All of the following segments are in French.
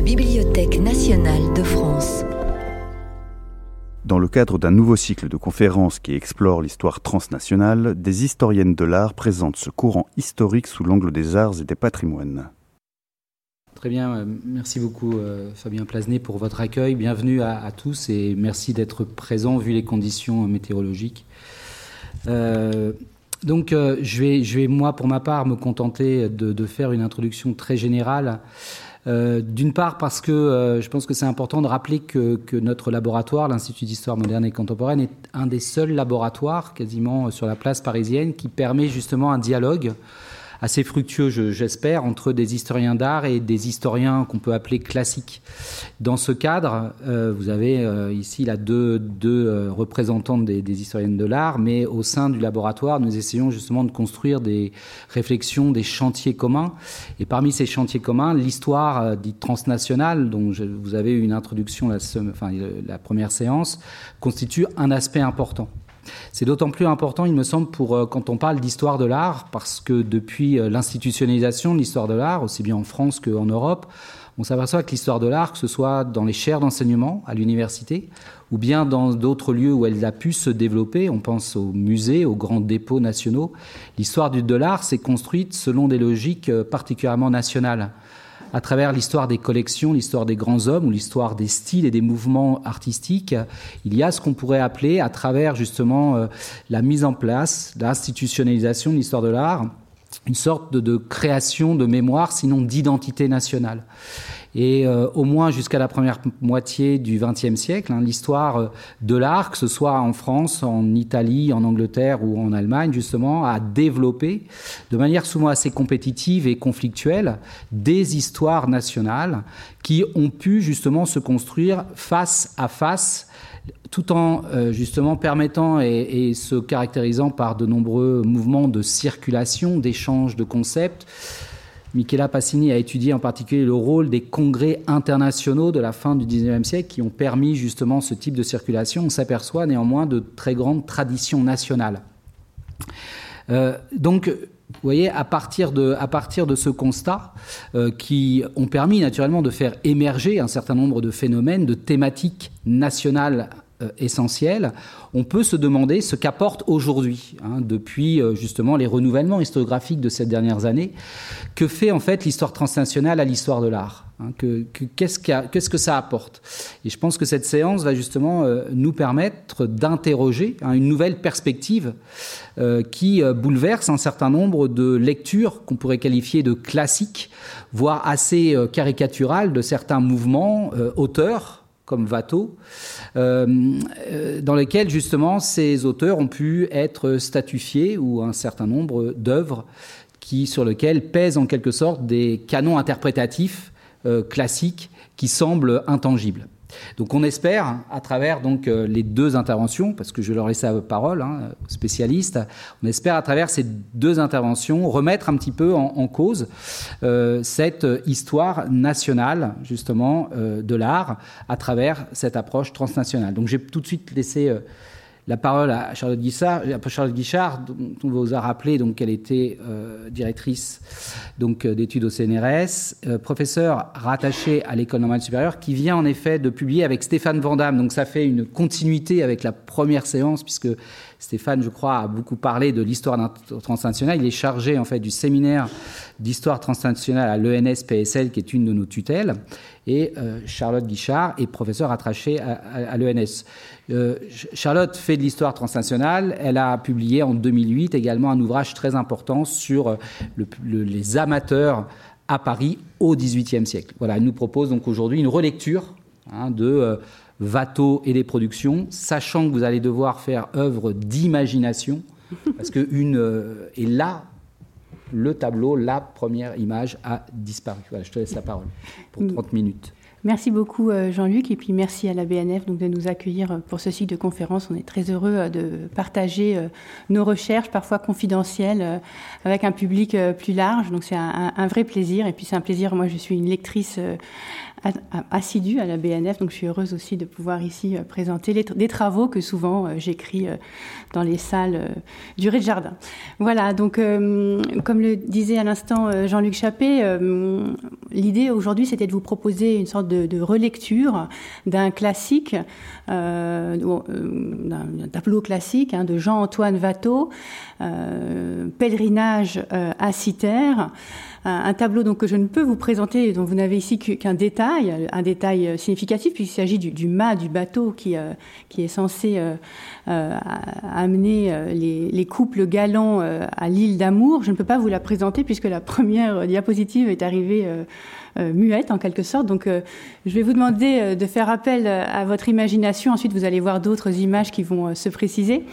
la Bibliothèque nationale de France. Dans le cadre d'un nouveau cycle de conférences qui explore l'histoire transnationale, des historiennes de l'art présentent ce courant historique sous l'angle des arts et des patrimoines. Très bien, euh, merci beaucoup euh, Fabien Plasnet pour votre accueil. Bienvenue à, tous et merci d'être présent vu les conditions météorologiques. Euh, donc je, vais, je vais, moi, pour ma part, me contenter de, faire une introduction très générale. D'une part parce que je pense que c'est important de rappeler que, notre laboratoire, l'Institut d'histoire moderne et contemporaine, est un des seuls laboratoires quasiment sur la place parisienne qui permet justement un dialogue assez fructueux, j'espère, entre des historiens d'art et des historiens qu'on peut appeler classiques. Dans ce cadre, euh, vous avez euh, ici là deux, deux euh, représentantes des, des, historiennes de l'art, mais au sein du laboratoire, nous essayons justement de construire des réflexions, des chantiers communs. Et parmi ces chantiers communs, l'histoire dite transnationale, dont je, vous avez eu une introduction la, enfin, la première séance, constitue un aspect important. C'est d'autant plus important, il me semble, pour euh, quand on parle d'histoire de l'art, parce que depuis euh, l'institutionnalisation de l'histoire de l'art, aussi bien en France qu'en Europe, on s'aperçoit que l'histoire de l'art, que ce soit dans les chaires d'enseignement à l'université, ou bien dans d'autres lieux où elle a pu se développer, on pense aux musées, aux grands dépôts nationaux, l'histoire de l'art s'est construite selon des logiques euh, particulièrement nationales à travers l'histoire des collections, l'histoire des grands hommes ou l'histoire des styles et des mouvements artistiques, il y a ce qu'on pourrait appeler, à travers justement euh, la mise en place, l'institutionnalisation de l'histoire de l'art, une sorte de, de, création de mémoire, sinon d'identité nationale. Et euh, au moins jusqu'à la première moitié du XXe siècle, hein, l'histoire euh, de l'art, que ce soit en France, en Italie, en Angleterre ou en Allemagne, justement, a développé, de manière souvent assez compétitive et conflictuelle, des histoires nationales qui ont pu justement se construire face à face tout en euh, justement permettant et, et, se caractérisant par de nombreux mouvements de circulation, d'échange de concepts, Michela Passini a étudié en particulier le rôle des congrès internationaux de la fin du XIXe siècle qui ont permis justement ce type de circulation. On s'aperçoit néanmoins de très grandes traditions nationales. Euh, donc, vous voyez, à partir de, à partir de ce constat, euh, qui ont permis naturellement de faire émerger un certain nombre de phénomènes, de thématiques nationales euh, essentielles, on peut se demander ce qu'apporte aujourd'hui, hein, depuis euh, justement les renouvellements historiographiques de ces dernières années, que fait en fait l'histoire transnationale à l'histoire de l'art hein, Qu'est-ce que ça apporte? Et je pense que cette séance va justement euh, nous permettre d'interroger hein, une nouvelle perspective qui bouleverse un certain nombre de lectures qu'on pourrait qualifier de classiques, voire assez caricaturales de certains mouvements, auteurs, comme Watteau, euh, euh, dans lesquels justement ces auteurs ont pu être statufiés ou un certain nombre d'œuvres sur lesquelles pèsent en quelque sorte des canons interprétatifs euh, classiques qui semblent intangibles. Donc on espère, à travers donc euh, les deux interventions, parce que je leur laisser la parole, hein, spécialistes, on espère à travers ces deux interventions remettre un petit peu en, cause euh, cette histoire nationale justement euh, de l'art à travers cette approche transnationale. Donc j'ai tout de suite laissé la parole à Charlotte Guichard, Charlotte Guichard dont on vous a rappelé donc qu'elle était euh, directrice euh, d'études au CNRS, euh, professeure rattachée à l'école normale supérieure, qui vient en effet de publier avec Stéphane Vandamme. Donc ça fait une continuité avec la première séance puisque Stéphane, je crois, a beaucoup parlé de l'histoire transnationale. Il est chargé en fait du séminaire d'histoire transnationale à l'ENS PSL, qui est une de nos tutelles. Et Charlotte Guichard est professeure attachée à, l'ENS. Euh, Charlotte fait de l'histoire transnationale. Elle a publié en 2008 également un ouvrage très important sur euh, les amateurs à Paris au XVIIIe siècle. Voilà, elle nous propose donc aujourd'hui une relecture hein, de euh, Watteau et des productions, sachant que vous allez devoir faire œuvre d'imagination, parce que une est là le tableau, la première image a disparu. Voilà, je te laisse la parole pour 30 minutes. Merci beaucoup euh, Jean-Luc et puis merci à la BNF donc, de nous accueillir euh, pour ce cycle de conférence. On est très heureux euh, de partager nos recherches, parfois confidentielles, avec un public plus large. Donc c'est un, un, vrai plaisir et puis c'est un plaisir. Moi je suis une lectrice assidue à la BNF, donc je suis heureuse aussi de pouvoir ici euh, présenter des travaux que souvent euh, j'écris euh, dans les salles du rez-de-jardin. Voilà, donc comme le disait à l'instant Jean-Luc Chappé, l'idée aujourd'hui c'était de vous proposer une sorte de, de relecture d'un classique, d'un tableau classique hein, de Jean-Antoine Watteau, Pèlerinage à Citerre un, tableau donc, que je ne peux vous présenter dont vous n'avez ici qu'un détail, un détail euh, significatif, puisqu'il s'agit du, mât du bateau qui, euh, qui est censé euh, amener les, couples galants à l'île d'Amour. Je ne peux pas vous la présenter puisque la première diapositive est arrivée. muette en quelque sorte. Donc je vais vous demander de faire appel à votre imagination. Ensuite, vous allez voir d'autres images qui vont se préciser.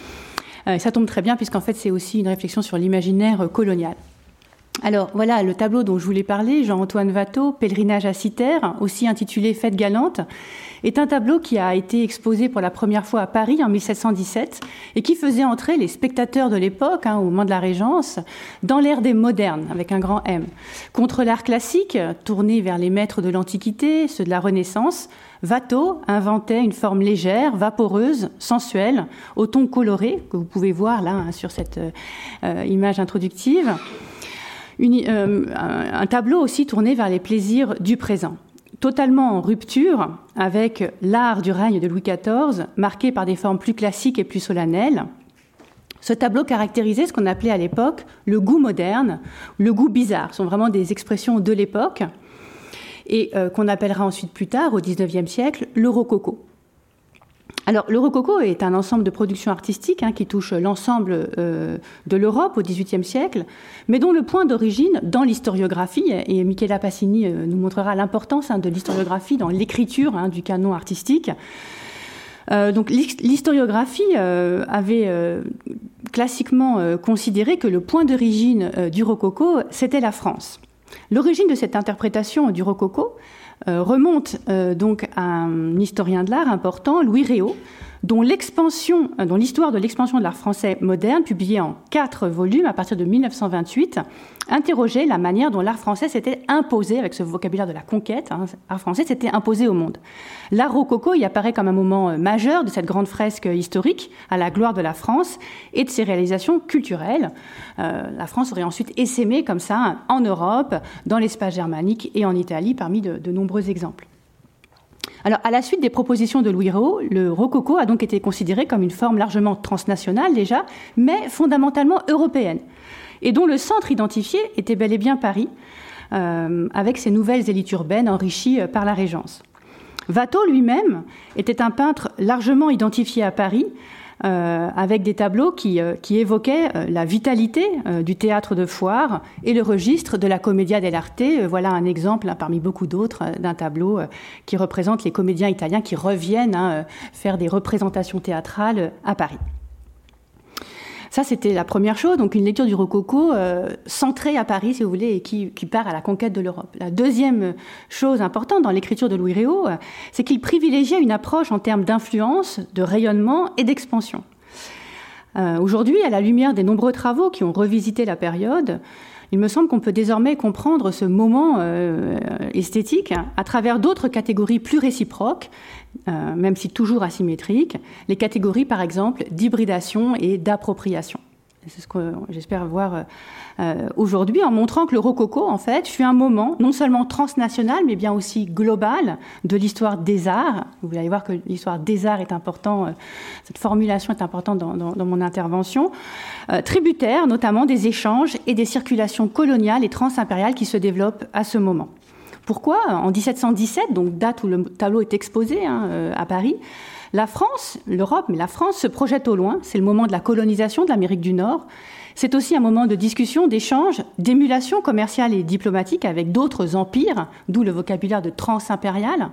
ça tombe très bien puisqu'en fait, c'est aussi une réflexion sur l'imaginaire colonial. Alors voilà le tableau dont je voulais parler, Jean-Antoine Watteau, Pèlerinage à Citerre, aussi intitulé Fête galante, est un tableau qui a été exposé pour la première fois à Paris en 1717 et qui faisait entrer les spectateurs de l'époque, hein, au moment de la Régence, dans l'ère des modernes, avec un grand M. Contre l'art classique, tourné vers les maîtres de l'Antiquité, ceux de la Renaissance, Watteau inventait une forme légère, vaporeuse, sensuelle, au ton coloré, que vous pouvez voir là hein, sur cette euh, image introductive euh, un tableau aussi tourné vers les plaisirs du présent totalement en rupture avec l'art du règne de Louis XIV, marqué par des formes plus classiques et plus solennelles. Ce tableau caractérisait ce qu'on appelait à l'époque le goût moderne, le goût bizarre. Ce sont vraiment des expressions de l'époque et euh, qu'on appellera ensuite plus tard, au XIXe siècle, le rococo. Alors, le rococo est un ensemble de productions artistiques hein, qui touche l'ensemble euh, de l'Europe au XVIIIe siècle, mais dont le point d'origine dans l'historiographie, et Michela Passini euh, nous montrera l'importance hein, de l'historiographie dans l'écriture hein, du canon artistique. Euh, donc l'historiographie avait classiquement considéré que le point d'origine du rococo, c'était la France. L'origine de cette interprétation du rococo remonte euh, donc à un historien de l'art important, Louis Réau, dont l'expansion, euh, dont l'histoire de l'expansion de l'art français moderne, publiée en quatre volumes à partir de 1928, interrogeait la manière dont l'art français s'était imposé, avec ce vocabulaire de la conquête, hein, l'art français s'était imposé au monde. L'art rococo y apparaît comme un moment euh, majeur de cette grande fresque historique à la gloire de la France et de ses réalisations culturelles. Euh, la France aurait ensuite essaimé comme ça en Europe, dans l'espace germanique et en Italie, parmi de nombreux exemples. Alors, à la suite des propositions de Louis Réau, le rococo a donc été considéré comme une forme largement transnationale déjà, mais fondamentalement européenne, et dont le centre identifié était bel et bien Paris, euh, avec ses nouvelles élites urbaines enrichies euh, par la Régence. Watteau lui-même était un peintre largement identifié à Paris, avec des tableaux qui, euh, qui évoquaient euh, la vitalité du théâtre de foire et le registre de la commedia dell'arte. voilà un exemple hein, parmi beaucoup d'autres d'un tableau qui représente les comédiens italiens qui reviennent hein, faire des représentations théâtrales à Paris. Ça, c'était la première chose, donc une lecture du rococo euh, centrée à Paris, si vous voulez, et qui, part à la conquête de l'Europe. La deuxième chose importante dans l'écriture de Louis Réau, euh, c'est qu'il privilégiait une approche en termes d'influence, de rayonnement et d'expansion. Euh, aujourd'hui, à la lumière des nombreux travaux qui ont revisité la période, il me semble qu'on peut désormais comprendre ce moment esthétique à travers d'autres catégories plus réciproques, euh, même si toujours asymétriques, les catégories par exemple d'hybridation et d'appropriation. C'est ce que j'espère voir euh, aujourd'hui en montrant que le rococo, en fait, fut un moment non seulement transnational, mais bien aussi global de l'histoire des arts. Vous allez voir que l'histoire des arts est importante, euh, cette formulation est importante dans, mon intervention, euh, tributaire notamment des échanges et des circulations coloniales et transimpériales qui se développent à ce moment. Pourquoi En 1717, donc date où le tableau est exposé hein, à Paris, la France, l'Europe, mais la France se projette au loin. C'est le moment de la colonisation de l'Amérique du Nord. C'est aussi un moment de discussion, d'échange, d'émulation commerciale et diplomatique avec d'autres empires, d'où le vocabulaire de transimpérial.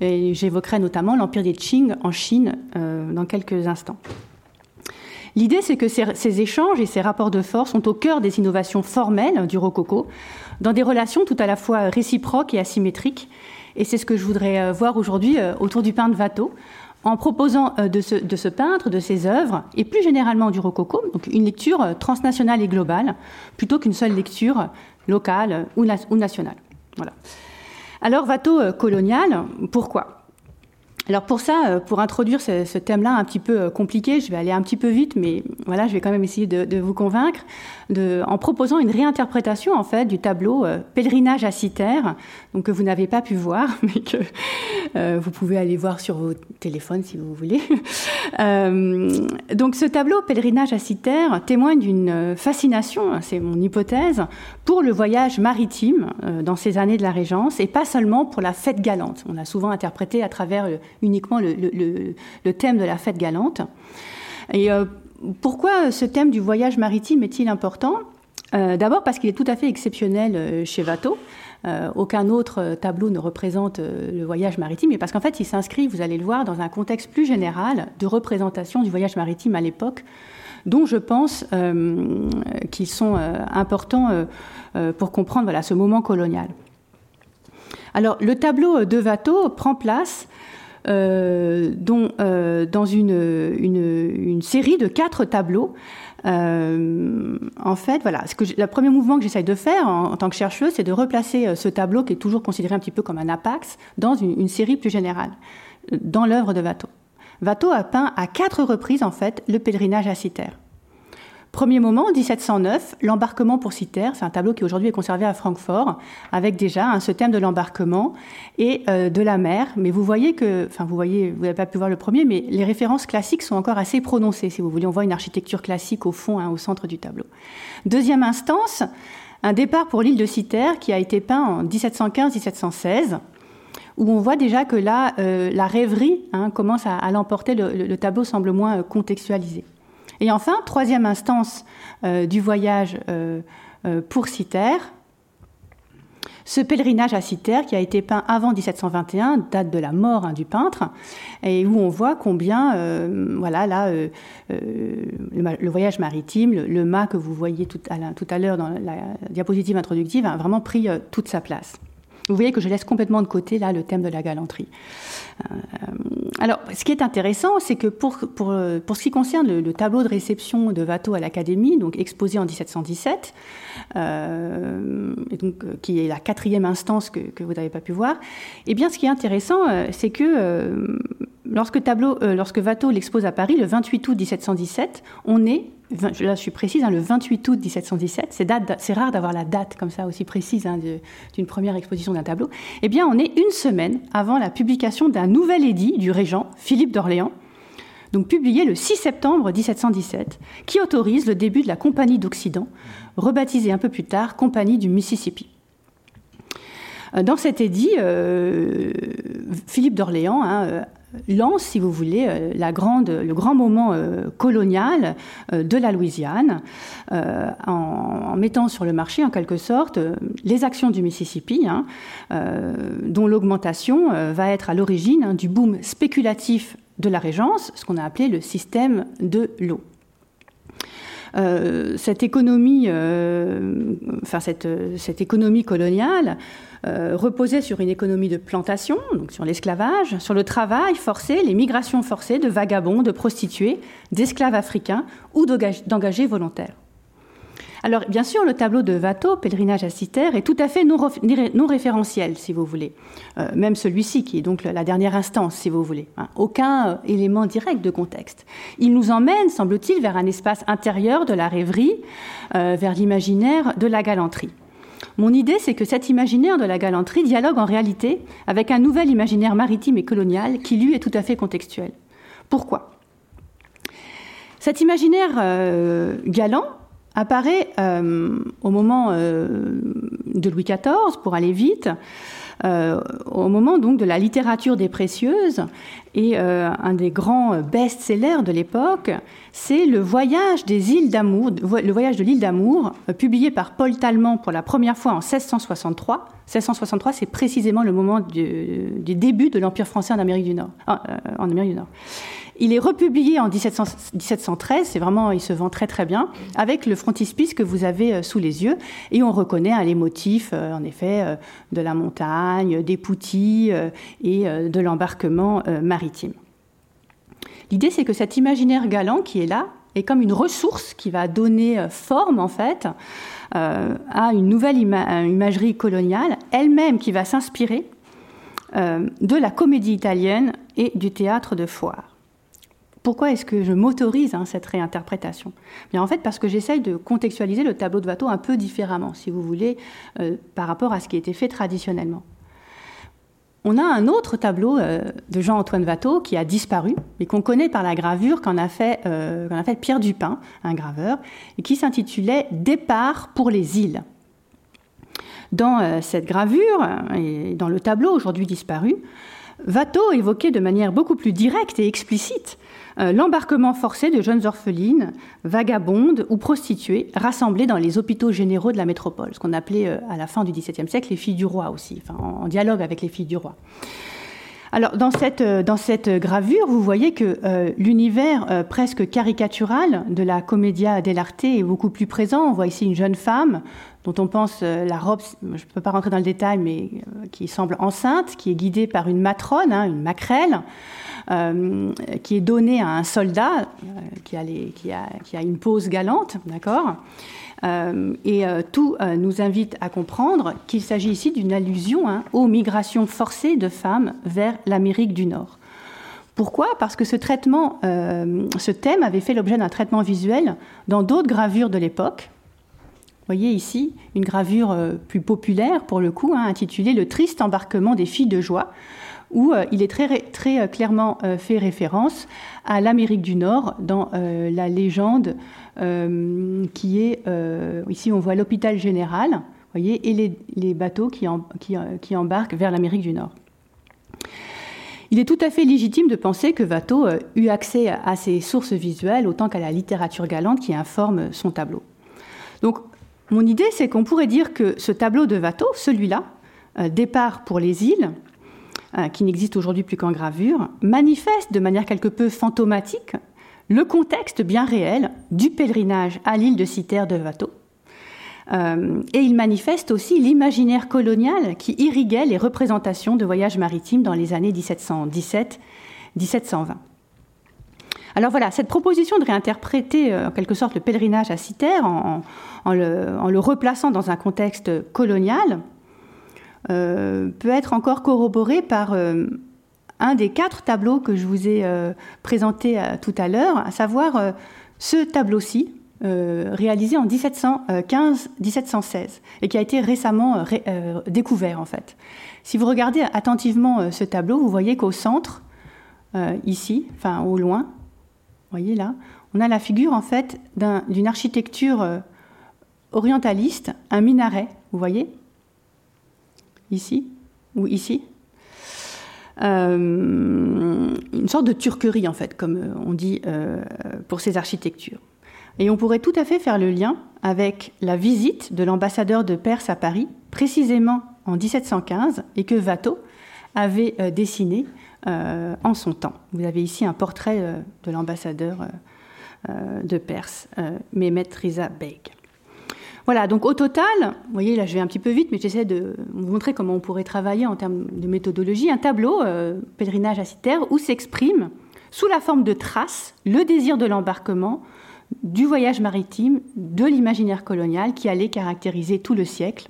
J'évoquerai notamment l'empire des Qing en Chine euh, dans quelques instants. L'idée, c'est que ces, échanges et ces rapports de force sont au cœur des innovations formelles du rococo, dans des relations tout à la fois réciproques et asymétriques, Et c'est ce que je voudrais voir aujourd'hui autour du peintre Watteau, en proposant de ce, de ce, peintre, de ses œuvres, et plus généralement du rococo, donc une lecture transnationale et globale, plutôt qu'une seule lecture locale ou, ou nationale. Voilà. Alors, Watteau colonial, pourquoi? Alors pour ça, euh, pour introduire ce, thème-là un petit peu euh, compliqué, je vais aller un petit peu vite, mais voilà, je vais quand même essayer de, vous convaincre en proposant une réinterprétation en fait du tableau euh, Pèlerinage à Citerre, donc que vous n'avez pas pu voir, mais que vous pouvez aller voir sur vos téléphones si vous voulez. donc ce tableau Pèlerinage à Citerre témoigne d'une fascination, hein, c'est mon hypothèse, pour le voyage maritime dans ces années de la Régence et pas seulement pour la fête galante. On a souvent interprété à travers uniquement le, thème de la fête galante. Et euh, pourquoi ce thème du voyage maritime est-il important? Euh, D'abord parce qu'il est tout à fait exceptionnel euh, chez Watteau. aucun autre tableau ne représente le voyage maritime, mais parce qu'en fait, il s'inscrit, vous allez le voir, dans un contexte plus général de représentation du voyage maritime à l'époque, dont je pense qu'ils sont importants pour comprendre voilà, ce moment colonial. Alors, le tableau de Watteau prend place dont, euh, dans une, une, série de quatre tableaux. Euh, en fait, voilà, ce que le premier mouvement que j'essaye de faire en, tant que chercheuse, c'est de replacer ce tableau qui est toujours considéré un petit peu comme un apax dans une, une série plus générale, dans l'œuvre de Watteau. Watteau a peint à quatre reprises en fait le pèlerinage à Citerre. Premier moment, 1709, l'embarquement pour Citerre, c'est un tableau qui aujourd'hui est conservé à Francfort, avec déjà hein, ce thème de l'embarquement et euh, de la mer. Mais vous voyez que, enfin vous voyez, vous n'avez pas pu voir le premier, mais les références classiques sont encore assez prononcées, si vous voulez. On voit une architecture classique au fond, hein, au centre du tableau. Deuxième instance, un départ pour l'île de Citerre qui a été peint en 1715-1716 où on voit déjà que là, euh, la rêverie hein, commence à, l'emporter, le, tableau semble moins euh, contextualisé. Et enfin, troisième instance euh, du voyage euh, euh, pour Citerre, ce pèlerinage à Citerre qui a été peint avant 1721, date de la mort hein, du peintre, et où on voit combien, voilà, là, le, voyage maritime, le, mât que vous voyez tout à, l'heure dans la diapositive introductive, a vraiment pris toute sa place. Vous voyez que je laisse complètement de côté là le thème de la galanterie. Euh, alors, ce qui est intéressant, c'est que pour, pour, pour, ce qui concerne le, tableau de réception de Watteau à l'Académie, donc exposé en 1717, euh, et donc, euh, qui est la quatrième instance que, que vous n'avez pas pu voir, eh bien, ce qui est intéressant, euh, c'est que lorsque, tableau, lorsque Watteau l'expose à Paris le 28 août 1717, on est là je suis précise, hein, le 28 août 1717, c'est, rare d'avoir la date comme ça aussi précise hein, d'une première exposition d'un tableau, eh bien on est une semaine avant la publication d'un nouvel édit du régent Philippe d'Orléans, donc publié le 6 septembre 1717, qui autorise le début de la Compagnie d'Occident, rebaptisée un peu plus tard Compagnie du Mississippi. Euh, dans cet édit, euh, Philippe d'Orléans hein, lance, si vous voulez, euh, le grand moment euh, colonial euh, de la Louisiane, en, mettant sur le marché, en quelque sorte, les actions du Mississippi, hein, dont l'augmentation va être à l'origine hein, du boom spéculatif de la Régence, ce qu'on a appelé le système de l'eau. cette économie, enfin cette économie coloniale euh, reposait sur une économie de plantation, donc sur l'esclavage, sur le travail forcé, les migrations forcées de vagabonds, de prostituées, d'esclaves africains ou d'engagés volontaires. Alors, bien sûr, le tableau de Watteau, Pèlerinage à Citerre, est tout à fait non, référentiel, si vous voulez. Euh, même celui-ci, qui est donc la dernière instance, si vous voulez. Hein. Aucun euh, élément direct de contexte. Il nous emmène, semble-t-il, vers un espace intérieur de la rêverie, vers l'imaginaire de la galanterie. Mon idée, c'est que cet imaginaire de la galanterie dialogue en réalité avec un nouvel imaginaire maritime et colonial qui, lui, est tout à fait contextuel. Pourquoi? Cet imaginaire euh, galant apparaît euh, au moment euh, de Louis XIV, pour aller vite, au moment donc de la littérature des précieuses. Et euh, un des grands best-sellers de l'époque, c'est le voyage des îles d'amour, le voyage de l'île d'amour, euh, publié par Paul Talman pour la première fois en 1663. 1663, c'est précisément le moment du, début de l'Empire français en Amérique du Nord. Il est republié en 1713, c'est vraiment, il se vend très très bien, avec le frontispice que vous avez sous les yeux, et on reconnaît hein, les motifs, en effet, de la montagne, des poutis et de l'embarquement maritime. L'idée, c'est que cet imaginaire galant qui est là est comme une ressource qui va donner forme, en fait, euh, à une nouvelle imagerie coloniale, elle-même qui va s'inspirer euh, de la comédie italienne et du théâtre de foire. Pourquoi est-ce que je m'autorise hein, cette réinterprétation? Bien, En fait, parce que j'essaye de contextualiser le tableau de Watteau un peu différemment, si vous voulez, euh, par rapport à ce qui a été fait traditionnellement. On a un autre tableau euh, de Jean-Antoine Watteau qui a disparu, mais qu'on connaît par la gravure qu'en a, fait, euh, a fait Pierre Dupin, un graveur, et qui s'intitulait Départ pour les îles. Dans cette gravure, et dans le tableau aujourd'hui disparu, Watteau évoquait de manière beaucoup plus directe et explicite l'embarquement forcé de jeunes orphelines, vagabondes ou prostituées rassemblées dans les hôpitaux généraux de la métropole, ce qu'on appelait euh, à la fin du XVIIe siècle les filles du roi aussi, en, dialogue avec les filles du roi. Alors, dans cette, euh, dans cette gravure, vous voyez que l'univers presque caricatural de la commedia dell'arte est beaucoup plus présent. On voit ici une jeune femme dont on pense la robe, je ne peux pas rentrer dans le détail, mais qui semble enceinte, qui est guidée par une matrone, hein, une maquerelle. Euh, qui est donné à un soldat euh, qui, a qui, a, une pose galante, d'accord? euh, et tout nous invite à comprendre qu'il s'agit ici d'une allusion hein, aux migrations forcées de femmes vers l'Amérique du Nord. Pourquoi? Parce que ce traitement, ce thème avait fait l'objet d'un traitement visuel dans d'autres gravures de l'époque. Vous voyez ici une gravure plus populaire pour le coup, hein, intitulée Le triste embarquement des filles de joie, où euh, il est très, très euh, clairement euh, fait référence à l'Amérique du Nord dans la légende qui est, ici on voit l'hôpital général, et les, bateaux qui, qui, embarquent vers l'Amérique du Nord. Il est tout à fait légitime de penser que Watteau eut accès à ces sources visuelles autant qu'à la littérature galante qui informe son tableau. Donc, mon idée, c'est qu'on pourrait dire que ce tableau de Watteau, celui-là, Départ pour les îles, euh, qui n'existe aujourd'hui plus qu'en gravure, manifeste de manière quelque peu fantomatique le contexte bien réel du pèlerinage à l'île de Citer de Watteau. Euh, et il manifeste aussi l'imaginaire colonial qui irriguait les représentations de voyages maritimes dans les années 1717-1720. Alors voilà, cette proposition de réinterpréter euh, en quelque sorte le pèlerinage à Citer en, le, replaçant dans un contexte colonial euh, peut être encore corroboré par un des quatre tableaux que je vous ai euh, présentés tout à l'heure, à savoir ce tableau-ci, réalisé en 1715-1716 et qui a été récemment découvert en fait. Si vous regardez attentivement ce tableau, vous voyez qu'au centre, ici, enfin au loin, voyez là, on a la figure en fait d'une architecture orientaliste, un minaret, vous voyez? Ici ou ici? Euh, une sorte de turquerie, en fait, comme euh, on dit euh, pour ces architectures. Et on pourrait tout à fait faire le lien avec la visite de l'ambassadeur de Perse à Paris, précisément en 1715, et que Watteau avait dessiné en son temps. Vous avez ici un portrait de l'ambassadeur de Perse, Mehmet Riza Beg. Voilà, donc au total, vous voyez, là je vais un petit peu vite, mais j'essaie de vous montrer comment on pourrait travailler en termes de méthodologie, un tableau, euh, pèlerinage à Citer, où s'exprime, sous la forme de traces, le désir de l'embarquement, du voyage maritime, de l'imaginaire colonial qui allait caractériser tout le siècle.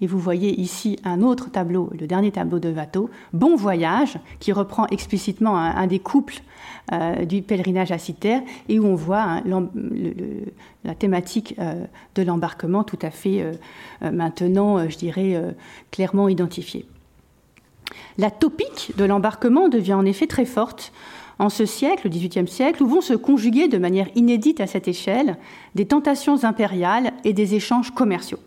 Et vous voyez ici un autre tableau, le dernier tableau de Watteau, Bon voyage, qui reprend explicitement un, des couples euh, du pèlerinage à Citer et où on voit hein, la thématique euh, de l'embarquement tout à fait euh, maintenant, je dirais, clairement identifiée. La topique de l'embarquement devient en effet très forte en ce siècle, le XVIIIe siècle, où vont se conjuguer de manière inédite à cette échelle des tentations impériales et des échanges commerciaux.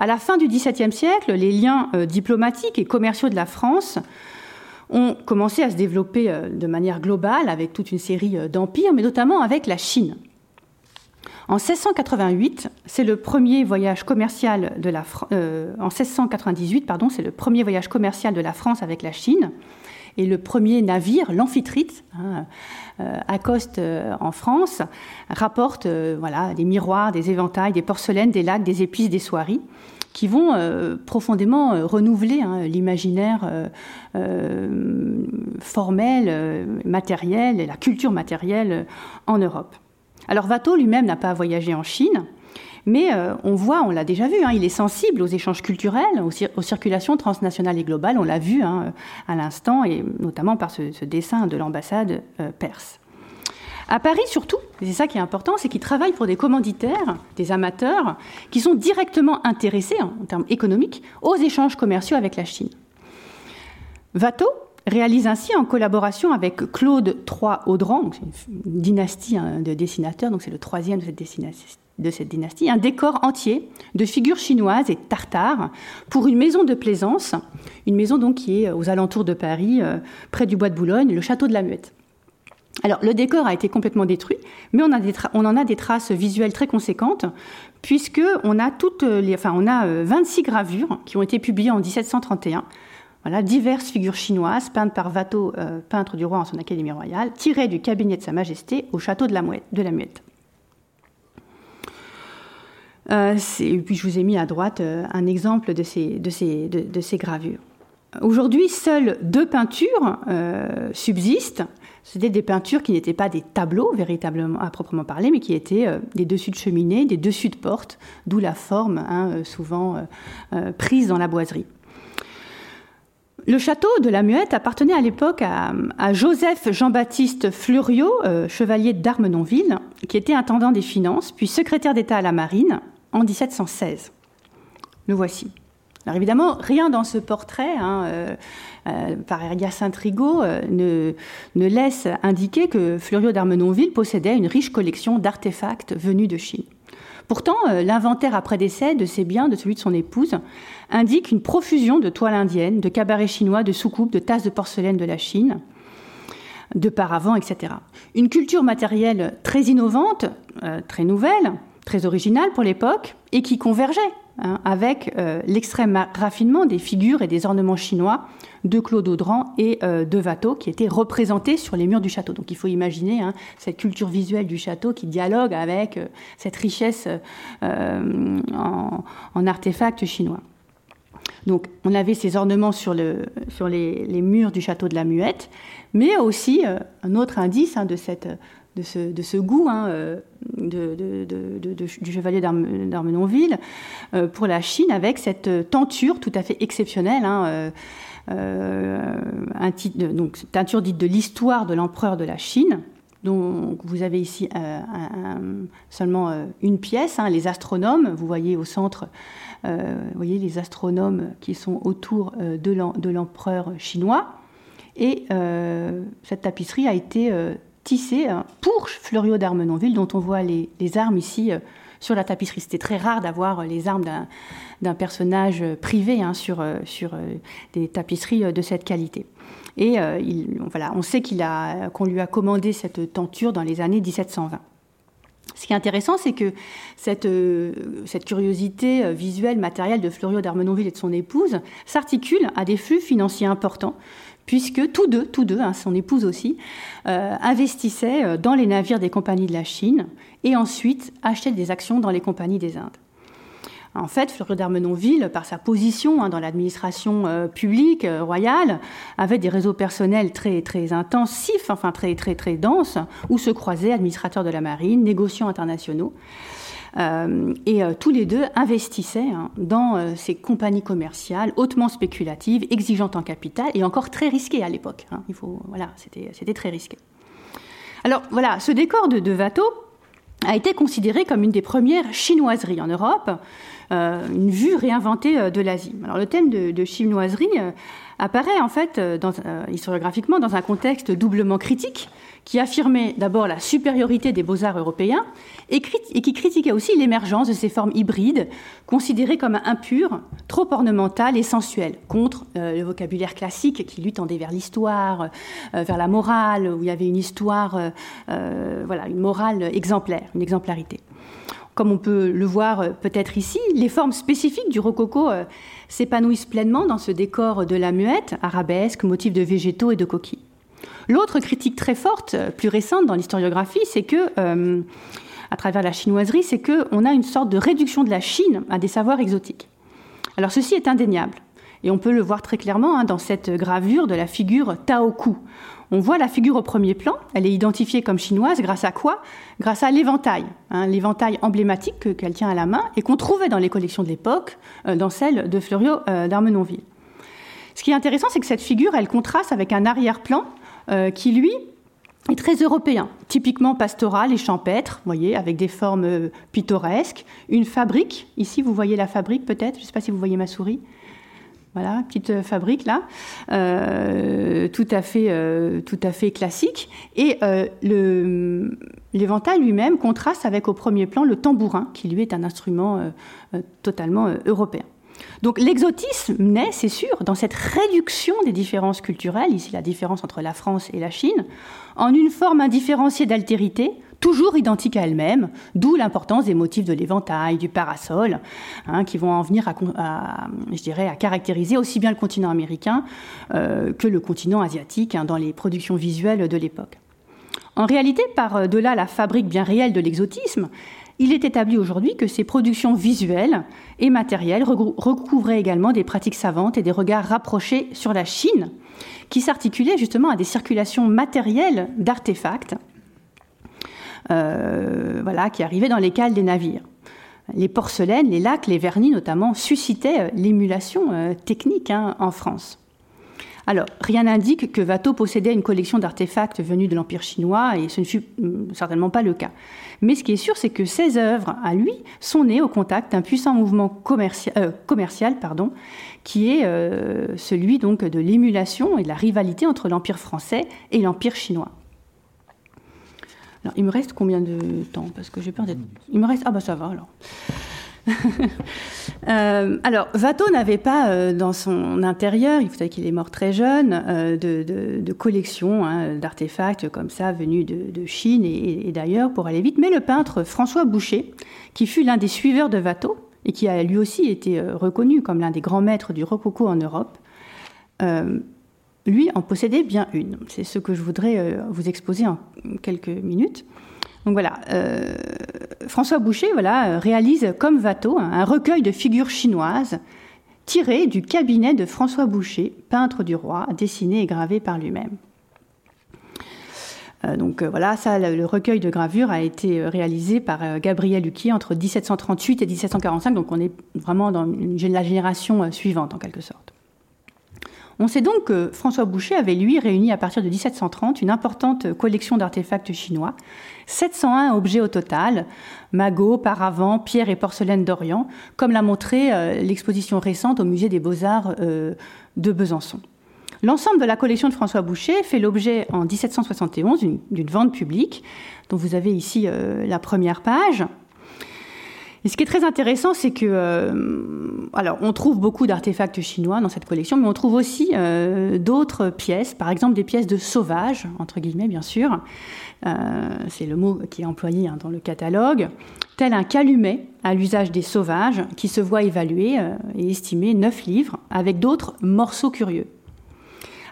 À la fin du XVIIe siècle, les liens euh, diplomatiques et commerciaux de la France ont commencé à se développer euh, de manière globale avec toute une série euh, d'empires, mais notamment avec la Chine. En 1688, c'est le premier voyage commercial de la euh, en 1698, pardon, c'est le premier voyage commercial de la France avec la Chine et le premier navire, l'amphitrite, hein, euh, accoste euh, en France, rapporte des miroirs, des éventails, des porcelaines, des lacs, des épices, des soieries qui vont profondément renouveler hein, l'imaginaire formel, matériel et la culture matérielle en Europe. Alors Watteau lui-même n'a pas voyagé en Chine, mais euh, on voit, on l'a déjà vu, hein, il est sensible aux échanges culturels, aux, circulations transnationales et globales, on l'a vu hein, à l'instant, et notamment par ce, dessin de l'ambassade euh, perse. À Paris, surtout, et c'est ça qui est important, c'est qu'il travaille pour des commanditaires, des amateurs, qui sont directement intéressés, hein, en termes économiques, aux échanges commerciaux avec la Chine. Watteau, réalise ainsi en collaboration avec Claude III Audran, une dynastie hein, de dessinateurs, donc c'est le troisième de cette, dynastie, un décor entier de figures chinoises et tartares pour une maison de plaisance, une maison donc qui est aux alentours de Paris, euh, près du bois de Boulogne, le château de la Muette. Alors le décor a été complètement détruit, mais on, en a des traces visuelles très conséquentes, puisque on a toutes enfin on a 26 euh, gravures qui ont été publiées en 1731 voilà, diverses figures chinoises peintes par Watteau, euh, peintre du roi en son académie royale, tirées du cabinet de Sa Majesté au château de la, Muette. Euh, et puis je vous ai mis à droite euh, un exemple de ces, gravures. Aujourd'hui, seules deux peintures subsistent. C'était des peintures qui n'étaient pas des tableaux véritablement à proprement parler, mais qui étaient des dessus de cheminée, des dessus de porte, d'où la forme hein, souvent prise dans la boiserie. Le château de la Muette appartenait à l'époque à, Joseph Jean-Baptiste Fleuriot, euh, chevalier d'Armenonville, qui était intendant des finances, puis secrétaire d'État à la Marine en 1716. Le voici. Alors évidemment, rien dans ce portrait, hein, euh, euh, par Hyacinthe Rigaud, ne, ne, laisse indiquer que Fleuriot d'Armenonville possédait une riche collection d'artefacts venus de Chine. Pourtant, euh, l'inventaire après décès de ses biens, de celui de son épouse, indique une profusion de toiles indiennes, de cabarets chinois, de soucoupes, de tasses de porcelaine de la Chine, de paravents, etc. Une culture matérielle très innovante, euh, très nouvelle, très originale pour l'époque, et qui convergeait Hein, avec euh, l'extrême raffinement des figures et des ornements chinois de Claude Audran et euh, de Watteau qui étaient représentés sur les murs du château. Donc il faut imaginer hein, cette culture visuelle du château qui dialogue avec euh, cette richesse en, artefacts chinois. Donc on avait ces ornements sur, le, sur les, murs du château de la Muette, mais aussi un autre indice hein, de cette de ce, goût hein, euh, du chevalier d'Armenonville euh, pour la Chine avec cette tenture tout à fait exceptionnelle. Hein, euh, donc, teinture dite de l'histoire de l'empereur de la Chine, dont vous avez ici seulement une pièce, hein, les astronomes, vous voyez au centre, vous voyez les astronomes qui sont autour de l'empereur chinois. Et cette tapisserie a été hein, pour Fleuriot d'Armenonville, dont on voit les, armes ici euh, sur la tapisserie. C'était très rare d'avoir les armes d'un personnage privé hein, sur, euh, euh, des tapisseries de cette qualité. Et il, voilà, on sait qu'on lui a commandé cette tenture dans les années 1720. Ce qui est intéressant, c'est que cette, cette, curiosité visuelle, matérielle de Fleuriot d'Armenonville et de son épouse s'articule à des flux financiers importants, puisque tous deux, tous deux, hein, son épouse aussi, euh, investissaient euh, dans les navires des compagnies de la Chine et ensuite achetaient des actions dans les compagnies des Indes. En fait, Fleury d'Armenonville, par sa position hein, dans l'administration euh, publique royale, avait des réseaux personnels très très intensifs, enfin très très très denses, où se croisaient administrateurs de la marine, négociants internationaux. Euh, et euh, tous les deux investissaient hein, dans euh, ces compagnies commerciales hautement spéculatives, exigeantes en capital et encore très risquées à l'époque. Hein. Il faut, voilà, c'était très risqué. Alors voilà, ce décor de, de a été considéré comme une des premières chinoiseries en Europe, une vue réinventée de l'Asie. Alors le thème de, chinoiserie apparaît en fait historiographiquement dans un contexte doublement critique qui affirmait d'abord la supériorité des beaux-arts européens et, qui critiquait aussi l'émergence de ces formes hybrides considérées comme impures, trop ornementales et sensuelles, contre euh, le vocabulaire classique qui lui tendait vers l'histoire, euh, vers la morale, où il y avait une histoire, euh, voilà, une morale exemplaire, une exemplarité. comme on peut le voir peut-être ici, les formes spécifiques du rococo s'épanouissent pleinement dans ce décor de la muette, arabesque, motifs de végétaux et de coquilles. L'autre critique très forte, plus récente dans l'historiographie, c'est que, euh, à travers la chinoiserie, c'est qu'on a une sorte de réduction de la Chine à des savoirs exotiques. Alors ceci est indéniable. Et on peut le voir très clairement hein, dans cette gravure de la figure Taoku. On voit la figure au premier plan, elle est identifiée comme chinoise grâce à quoi? Grâce à l'éventail, hein, l'éventail emblématique qu'elle tient à la main et qu'on trouvait dans les collections de l'époque, euh, dans celle de Fleuriot euh, d'Armenonville. Ce qui est intéressant, c'est que cette figure, elle contraste avec un arrière-plan euh, qui, lui, est très européen, typiquement pastoral et champêtre, voyez, avec des formes pittoresques, une fabrique, ici vous voyez la fabrique peut-être, je ne sais pas si vous voyez ma souris, voilà, petite euh, fabrique là, euh, tout, à fait, euh, tout à fait classique. Et l'éventail lui-même contraste avec au premier plan le tambourin, qui lui est un instrument totalement européen. Donc l'exotisme naît, c'est sûr, dans cette réduction des différences culturelles, ici la différence entre la France et la Chine, en une forme indifférenciée d'altérité, toujours identique à elle-même, d'où l'importance des motifs de l'éventail, du parasol, hein, qui vont en venir à, caractériser aussi bien le continent américain euh, que le continent asiatique hein, dans les productions visuelles de l'époque. En réalité, par-delà la fabrique bien réelle de l'exotisme, il est établi aujourd'hui que ces productions visuelles et matérielles recouvraient également des pratiques savantes et des regards rapprochés sur la Chine, qui s'articulaient justement à des circulations matérielles d'artefacts, euh, voilà, qui arrivaient dans les cales des navires. Les porcelaines, les lacs, les vernis notamment suscitaient euh, l'émulation euh, technique hein, en France. Alors, rien n'indique que Watteau possédait une collection d'artefacts venus de l'Empire chinois, et ce ne fut mm, certainement pas le cas. Mais ce qui est sûr, c'est que ses œuvres, à lui, sont nées au contact d'un puissant mouvement commercial, commercial pardon, qui est celui donc de l'émulation et de la rivalité entre l'Empire français et l'Empire chinois il me reste combien de temps? Parce que j'ai peur d'être. Il me reste. Ah, bah ça va alors. Euh, alors, Watteau n'avait pas euh, dans son intérieur, il faut savez qu'il est mort très jeune, euh, de, collection hein, d'artefacts comme ça venus de, Chine et, d'ailleurs pour aller vite. Mais le peintre François Boucher, qui fut l'un des suiveurs de Watteau et qui a lui aussi été reconnu comme l'un des grands maîtres du rococo en Europe, lui en possédait bien une. C'est ce que je voudrais vous exposer en quelques minutes. Donc voilà, euh, François Boucher réalise comme Watteau un recueil de figures chinoises tirées du cabinet de François Boucher, peintre du roi, dessiné et gravé par lui-même. Euh, donc euh, voilà, ça, le, recueil de gravures a été réalisé par Gabriel Huquier entre 1738 et 1745, donc on est vraiment dans la génération suivante en quelque sorte. On sait donc que François Boucher avait, lui, réuni à partir de 1730 une importante collection d'artefacts chinois, 701 objets au total, magots, paravents, pierres et porcelaines d'Orient, comme l'a montré euh, l'exposition récente au musée des beaux-arts euh, de Besançon. L'ensemble de la collection de François Boucher fait l'objet en 1771 d'une vente publique, dont vous avez ici euh, la première page. Ce qui est très intéressant, c'est que, euh, alors, on trouve beaucoup d'artefacts chinois dans cette collection, mais on trouve aussi euh, d'autres pièces, par exemple des pièces de sauvages, entre guillemets, bien sûr. Euh, c'est le mot qui est employé hein, dans le catalogue, tel un calumet à l'usage des sauvages, qui se voit évalué et estimé 9 livres, avec d'autres morceaux curieux.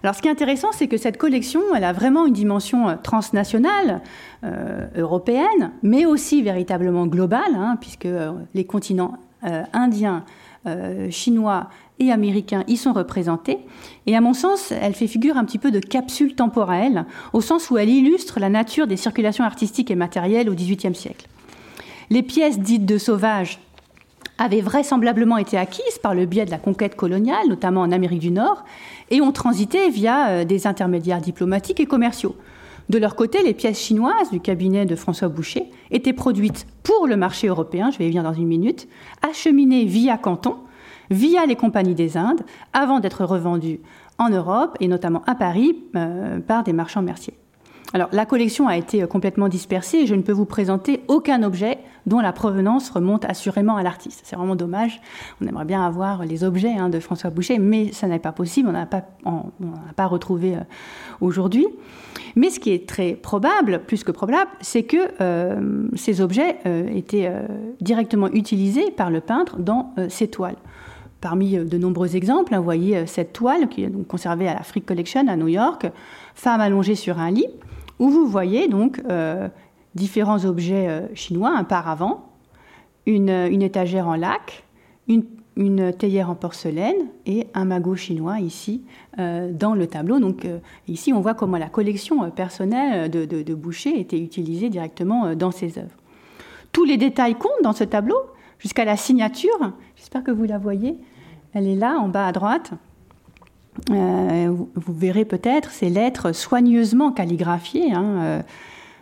Alors, ce qui est intéressant, c'est que cette collection, elle a vraiment une dimension euh, transnationale, euh, européenne, mais aussi véritablement globale, hein, puisque euh, les continents indiens, chinois et américains y sont représentés. Et à mon sens, elle fait figure un petit peu de capsule temporelle, au sens où elle illustre la nature des circulations artistiques et matérielles au XVIIIe siècle. Les pièces dites de sauvages avaient vraisemblablement été acquises par le biais de la conquête coloniale, notamment en Amérique du Nord, et ont transité via euh, des intermédiaires diplomatiques et commerciaux. De leur côté, les pièces chinoises du cabinet de François Boucher étaient produites pour le marché européen, je vais y venir dans une minute, acheminées via Canton, via les compagnies des Indes, avant d'être revendues en Europe et notamment à Paris euh, par des marchands merciers. Alors, la collection a été complètement dispersée et je ne peux vous présenter aucun objet dont la provenance remonte assurément à l'artiste. C'est vraiment dommage. On aimerait bien avoir les objets hein, de François Boucher, mais ça n'est pas possible. On n'a pas, pas retrouvé euh, aujourd'hui. Mais ce qui est très probable, plus que probable, c'est que euh, ces objets euh, étaient directement utilisés par le peintre dans ses toiles. Parmi de nombreux exemples, hein, vous voyez cette toile qui est conservée à la Frick Collection à New York, femme allongée sur un lit, où vous voyez donc différents objets euh, chinois, un paravent, une, une étagère en lac, une, une, théière en porcelaine et un magot chinois ici euh, dans le tableau. Donc euh, ici, on voit comment la collection personnelle de, de, Boucher était utilisée directement dans ses œuvres. Tous les détails comptent dans ce tableau, jusqu'à la signature. J'espère que vous la voyez. Elle est là, en bas à droite. Vous, verrez peut-être ces lettres soigneusement calligraphiées. Hein,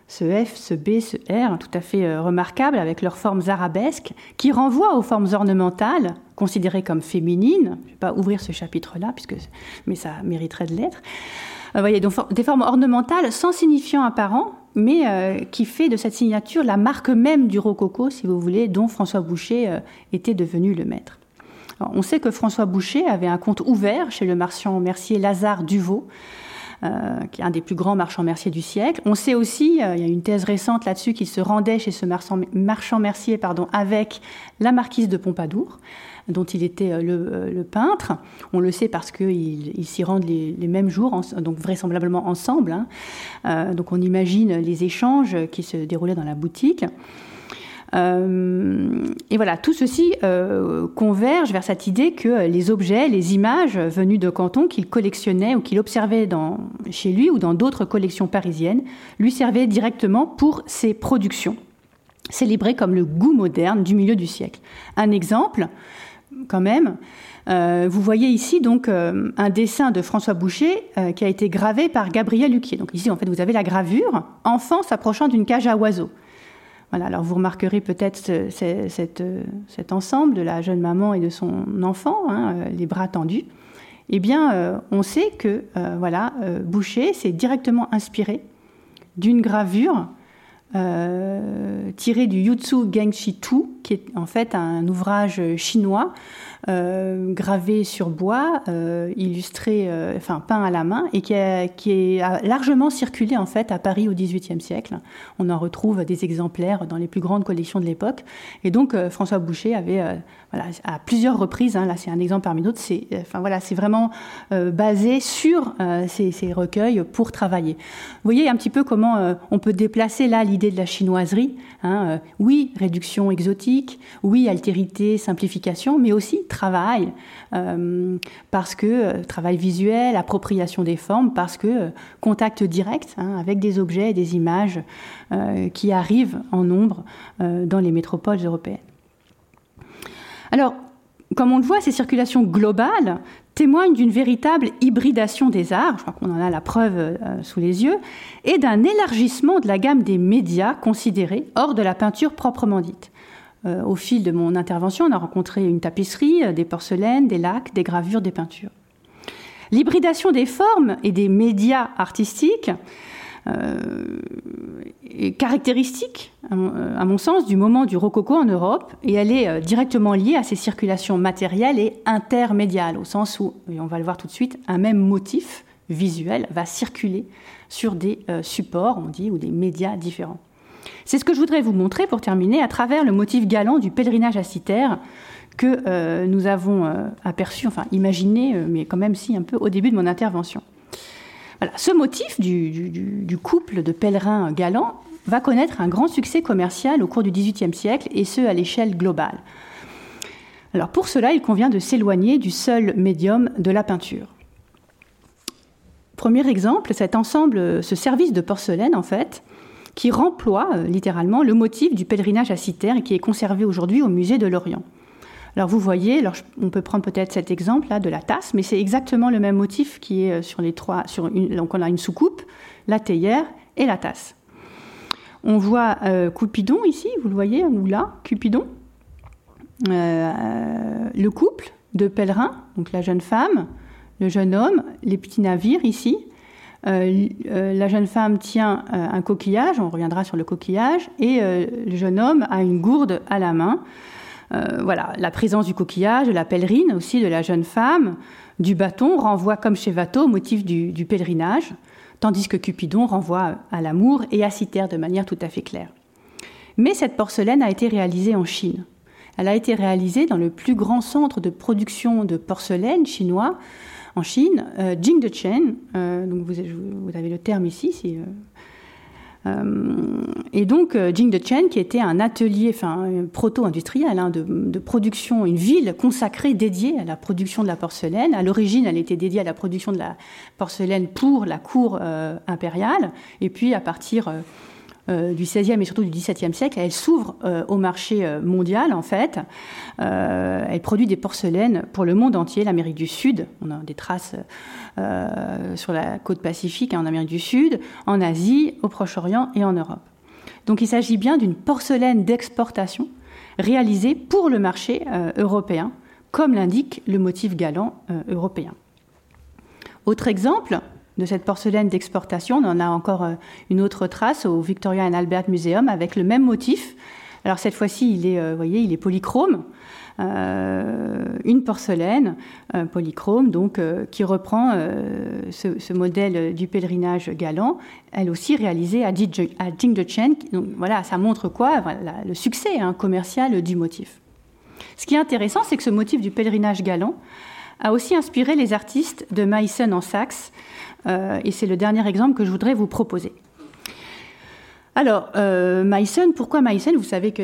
ce F, ce B, ce R, tout à fait euh, remarquables avec leurs formes arabesques, qui renvoient aux formes ornementales, considérées comme féminines. Je ne vais pas ouvrir ce chapitre-là, puisque, mais ça mériterait de l'être. Vous euh, voyez, donc des formes ornementales sans signifiant apparent, mais euh, qui fait de cette signature la marque même du rococo, si vous voulez, dont François Boucher était devenu le maître. On sait que François Boucher avait un compte ouvert chez le marchand mercier Lazare Duvaux, euh, qui est un des plus grands marchands merciers du siècle. On sait aussi, euh, il y a une thèse récente là-dessus, qu'il se rendait chez ce marchand, mercier avec la marquise de Pompadour dont il était euh, le, peintre. On le sait parce qu'ils s'y rendent les, mêmes jours, donc vraisemblablement ensemble. Hein. donc on imagine les échanges qui se déroulaient dans la boutique. Euh, et voilà, tout ceci euh, converge vers cette idée que les objets, les images venues de Canton qu'il collectionnait ou qu'il observait chez lui ou dans d'autres collections parisiennes lui servaient directement pour ses productions, célébrées comme le goût moderne du milieu du siècle. Un exemple, quand même, euh, vous voyez ici donc un dessin de François Boucher qui a été gravé par Gabriel Luquier. Donc ici, en fait, vous avez la gravure, enfant s'approchant d'une cage à oiseaux alors vous remarquerez peut-être cet ensemble de la jeune maman et de son enfant, hein, euh, les bras tendus. Eh bien, euh, on sait que euh, voilà, Boucher s'est directement inspiré d'une gravure tirée du Yutsu Gengshi Tu, qui est en fait un ouvrage chinois euh, gravé sur bois, euh, illustré, euh, enfin peint à la main, et qui, a, qui a largement circulé en fait à Paris au XVIIIe siècle. On en retrouve des exemplaires dans les plus grandes collections de l'époque. Et donc François Boucher avait, à plusieurs reprises, hein, là c'est un exemple parmi d'autres, c'est, enfin voilà, vraiment basé sur ces, ces, recueils pour travailler. Vous voyez un petit peu comment on peut déplacer là l'idée de la chinoiserie. Hein, oui, réduction exotique, oui, altérité, simplification, mais aussi travail, euh, parce que euh, travail visuel, appropriation des formes, parce que euh, contact direct hein, avec des objets et des images qui arrivent en nombre dans les métropoles européennes. Alors, comme on le voit, ces circulations globales témoignent d'une véritable hybridation des arts, je crois qu'on en a la preuve sous les yeux, et d'un élargissement de la gamme des médias considérés hors de la peinture proprement dite. Euh, au fil de mon intervention, on a rencontré une tapisserie, euh, des porcelaines, des lacs, des gravures, des peintures. L'hybridation des formes et des médias artistiques euh, est caractéristique, à mon, sens, du moment du rococo en Europe, et elle est directement liée à ces circulations matérielles et intermédiales, au sens où, et on va le voir tout de suite, un même motif visuel va circuler sur des supports, on dit, ou des médias différents. C'est ce que je voudrais vous montrer pour terminer à travers le motif galant du pèlerinage à Citerre que euh, nous avons euh, aperçu, enfin imaginé, euh, mais quand même si un peu au début de mon intervention. Ce motif du, couple de pèlerins galants va connaître un grand succès commercial au cours du XVIIIe siècle, et ce à l'échelle globale. Pour cela, il convient de s'éloigner du seul médium de la peinture. Premier exemple, cet ensemble, ce service de porcelaine, en fait, qui remploie euh, littéralement le motif du pèlerinage à Citerre et qui est conservé aujourd'hui au musée de l'Orient. Alors vous voyez, on peut prendre peut-être cet exemple là de la tasse, mais c'est exactement le même motif qui est euh, sur les trois. Sur donc on a une soucoupe, la théière et la tasse. On voit euh, Cupidon ici, vous le voyez, ou là, Cupidon. le couple de pèlerins, donc la jeune femme, le jeune homme, les petits navires ici, la jeune femme tient un coquillage, on reviendra sur le coquillage, et le jeune homme a une gourde à la main. Voilà, la présence du coquillage, de la pèlerine aussi, de la jeune femme, du bâton renvoie comme chez Watteau au motif du, pèlerinage, tandis que Cupidon renvoie à l'amour et à Citer de manière tout à fait claire. Mais cette porcelaine a été réalisée en Chine. Elle a été réalisée dans le plus grand centre de production de porcelaine chinois en Chine, euh, Jingdechen. Euh, vous, avez le terme ici. Euh, euh, et donc Jingdechen, qui était un atelier, enfin proto-industriel hein, de, de, production, une ville consacrée dédiée à la production de la porcelaine. À l'origine, elle était dédiée à la production de la porcelaine pour la cour impériale. Et puis à partir euh, du XVIe et surtout du XVIIe siècle, elle s'ouvre euh, au marché euh, mondial en fait. elle produit des porcelaines pour le monde entier, l'Amérique du Sud. On a des traces sur la côte pacifique, hein, en Amérique du Sud, en Asie, au Proche-Orient et en Europe. Donc il s'agit bien d'une porcelaine d'exportation réalisée pour le marché européen, comme l'indique le motif galant européen. Autre exemple, de cette porcelaine d'exportation. On en a encore euh, une autre trace au Victoria and Albert Museum avec le même motif. Alors cette fois-ci, il est, euh, voyez, il est polychrome. Euh, une porcelaine polychrome, donc qui reprend ce, modèle du pèlerinage galant, elle aussi réalisée à, Jingdechen. Donc voilà, ça montre quoi? Le succès hein, commercial du motif. Ce qui est intéressant, c'est que ce motif du pèlerinage galant a aussi inspiré les artistes de Meissen en Saxe, et c'est le dernier exemple que je voudrais vous proposer. Alors, euh, Meissen, pourquoi Meissen Vous savez que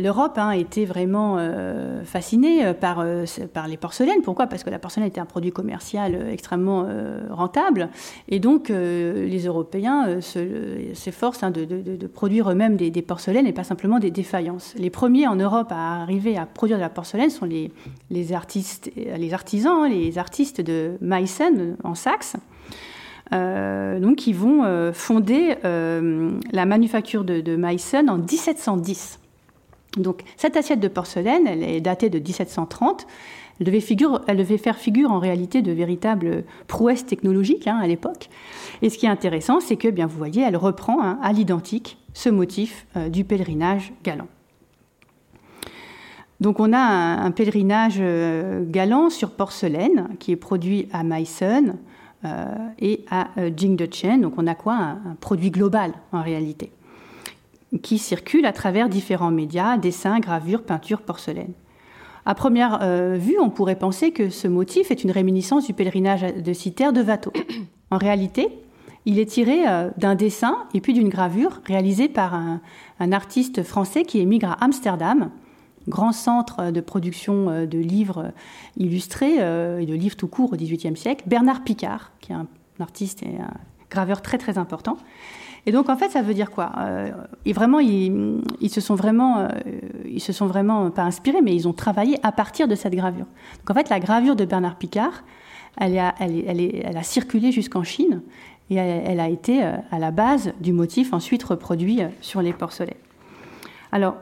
l'Europe hein, était vraiment euh, fascinée euh, par, les porcelaines. Pourquoi? Parce que la porcelaine était un produit commercial extrêmement rentable. Et donc, les Européens s'efforcent hein, de, produire eux-mêmes des, porcelaines et pas simplement des défaillances. Les premiers en Europe à arriver à produire de la porcelaine sont les, artisans, les artistes de Meissen en Saxe. Euh, donc qui vont euh, fonder euh, la manufacture de, Meissen en 1710. Donc cette assiette de porcelaine, elle est datée de 1730. Elle devait, faire figure en réalité de véritables prouesses technologiques hein, à l'époque. Et ce qui est intéressant, c'est que, bien vous voyez, elle reprend hein, à l'identique ce motif du pèlerinage galant. Donc on a un, pèlerinage galant sur porcelaine qui est produit à Meissen et à euh, Jingdechen. Donc on a quoi? Un, produit global en réalité, qui circule à travers différents médias, dessins, gravures, peintures, porcelaine. À première euh, vue, on pourrait penser que ce motif est une réminiscence du pèlerinage de Citer de Watteau. En réalité, il est tiré d'un dessin et puis d'une gravure réalisée par un, artiste français qui émigre à Amsterdam grand centre de production euh, de livres illustrés euh, et de livres tout court au XVIIIe siècle, Bernard Picard, qui est un artiste et un graveur très très important. Et donc en fait, ça veut dire quoi euh, Et vraiment, ils, se sont vraiment, ils se sont vraiment pas inspirés, mais ils ont travaillé à partir de cette gravure. Donc en fait, la gravure de Bernard Picard, elle, a, circulé jusqu'en Chine et elle, a été à la base du motif ensuite reproduit sur les porcelaines. Alors,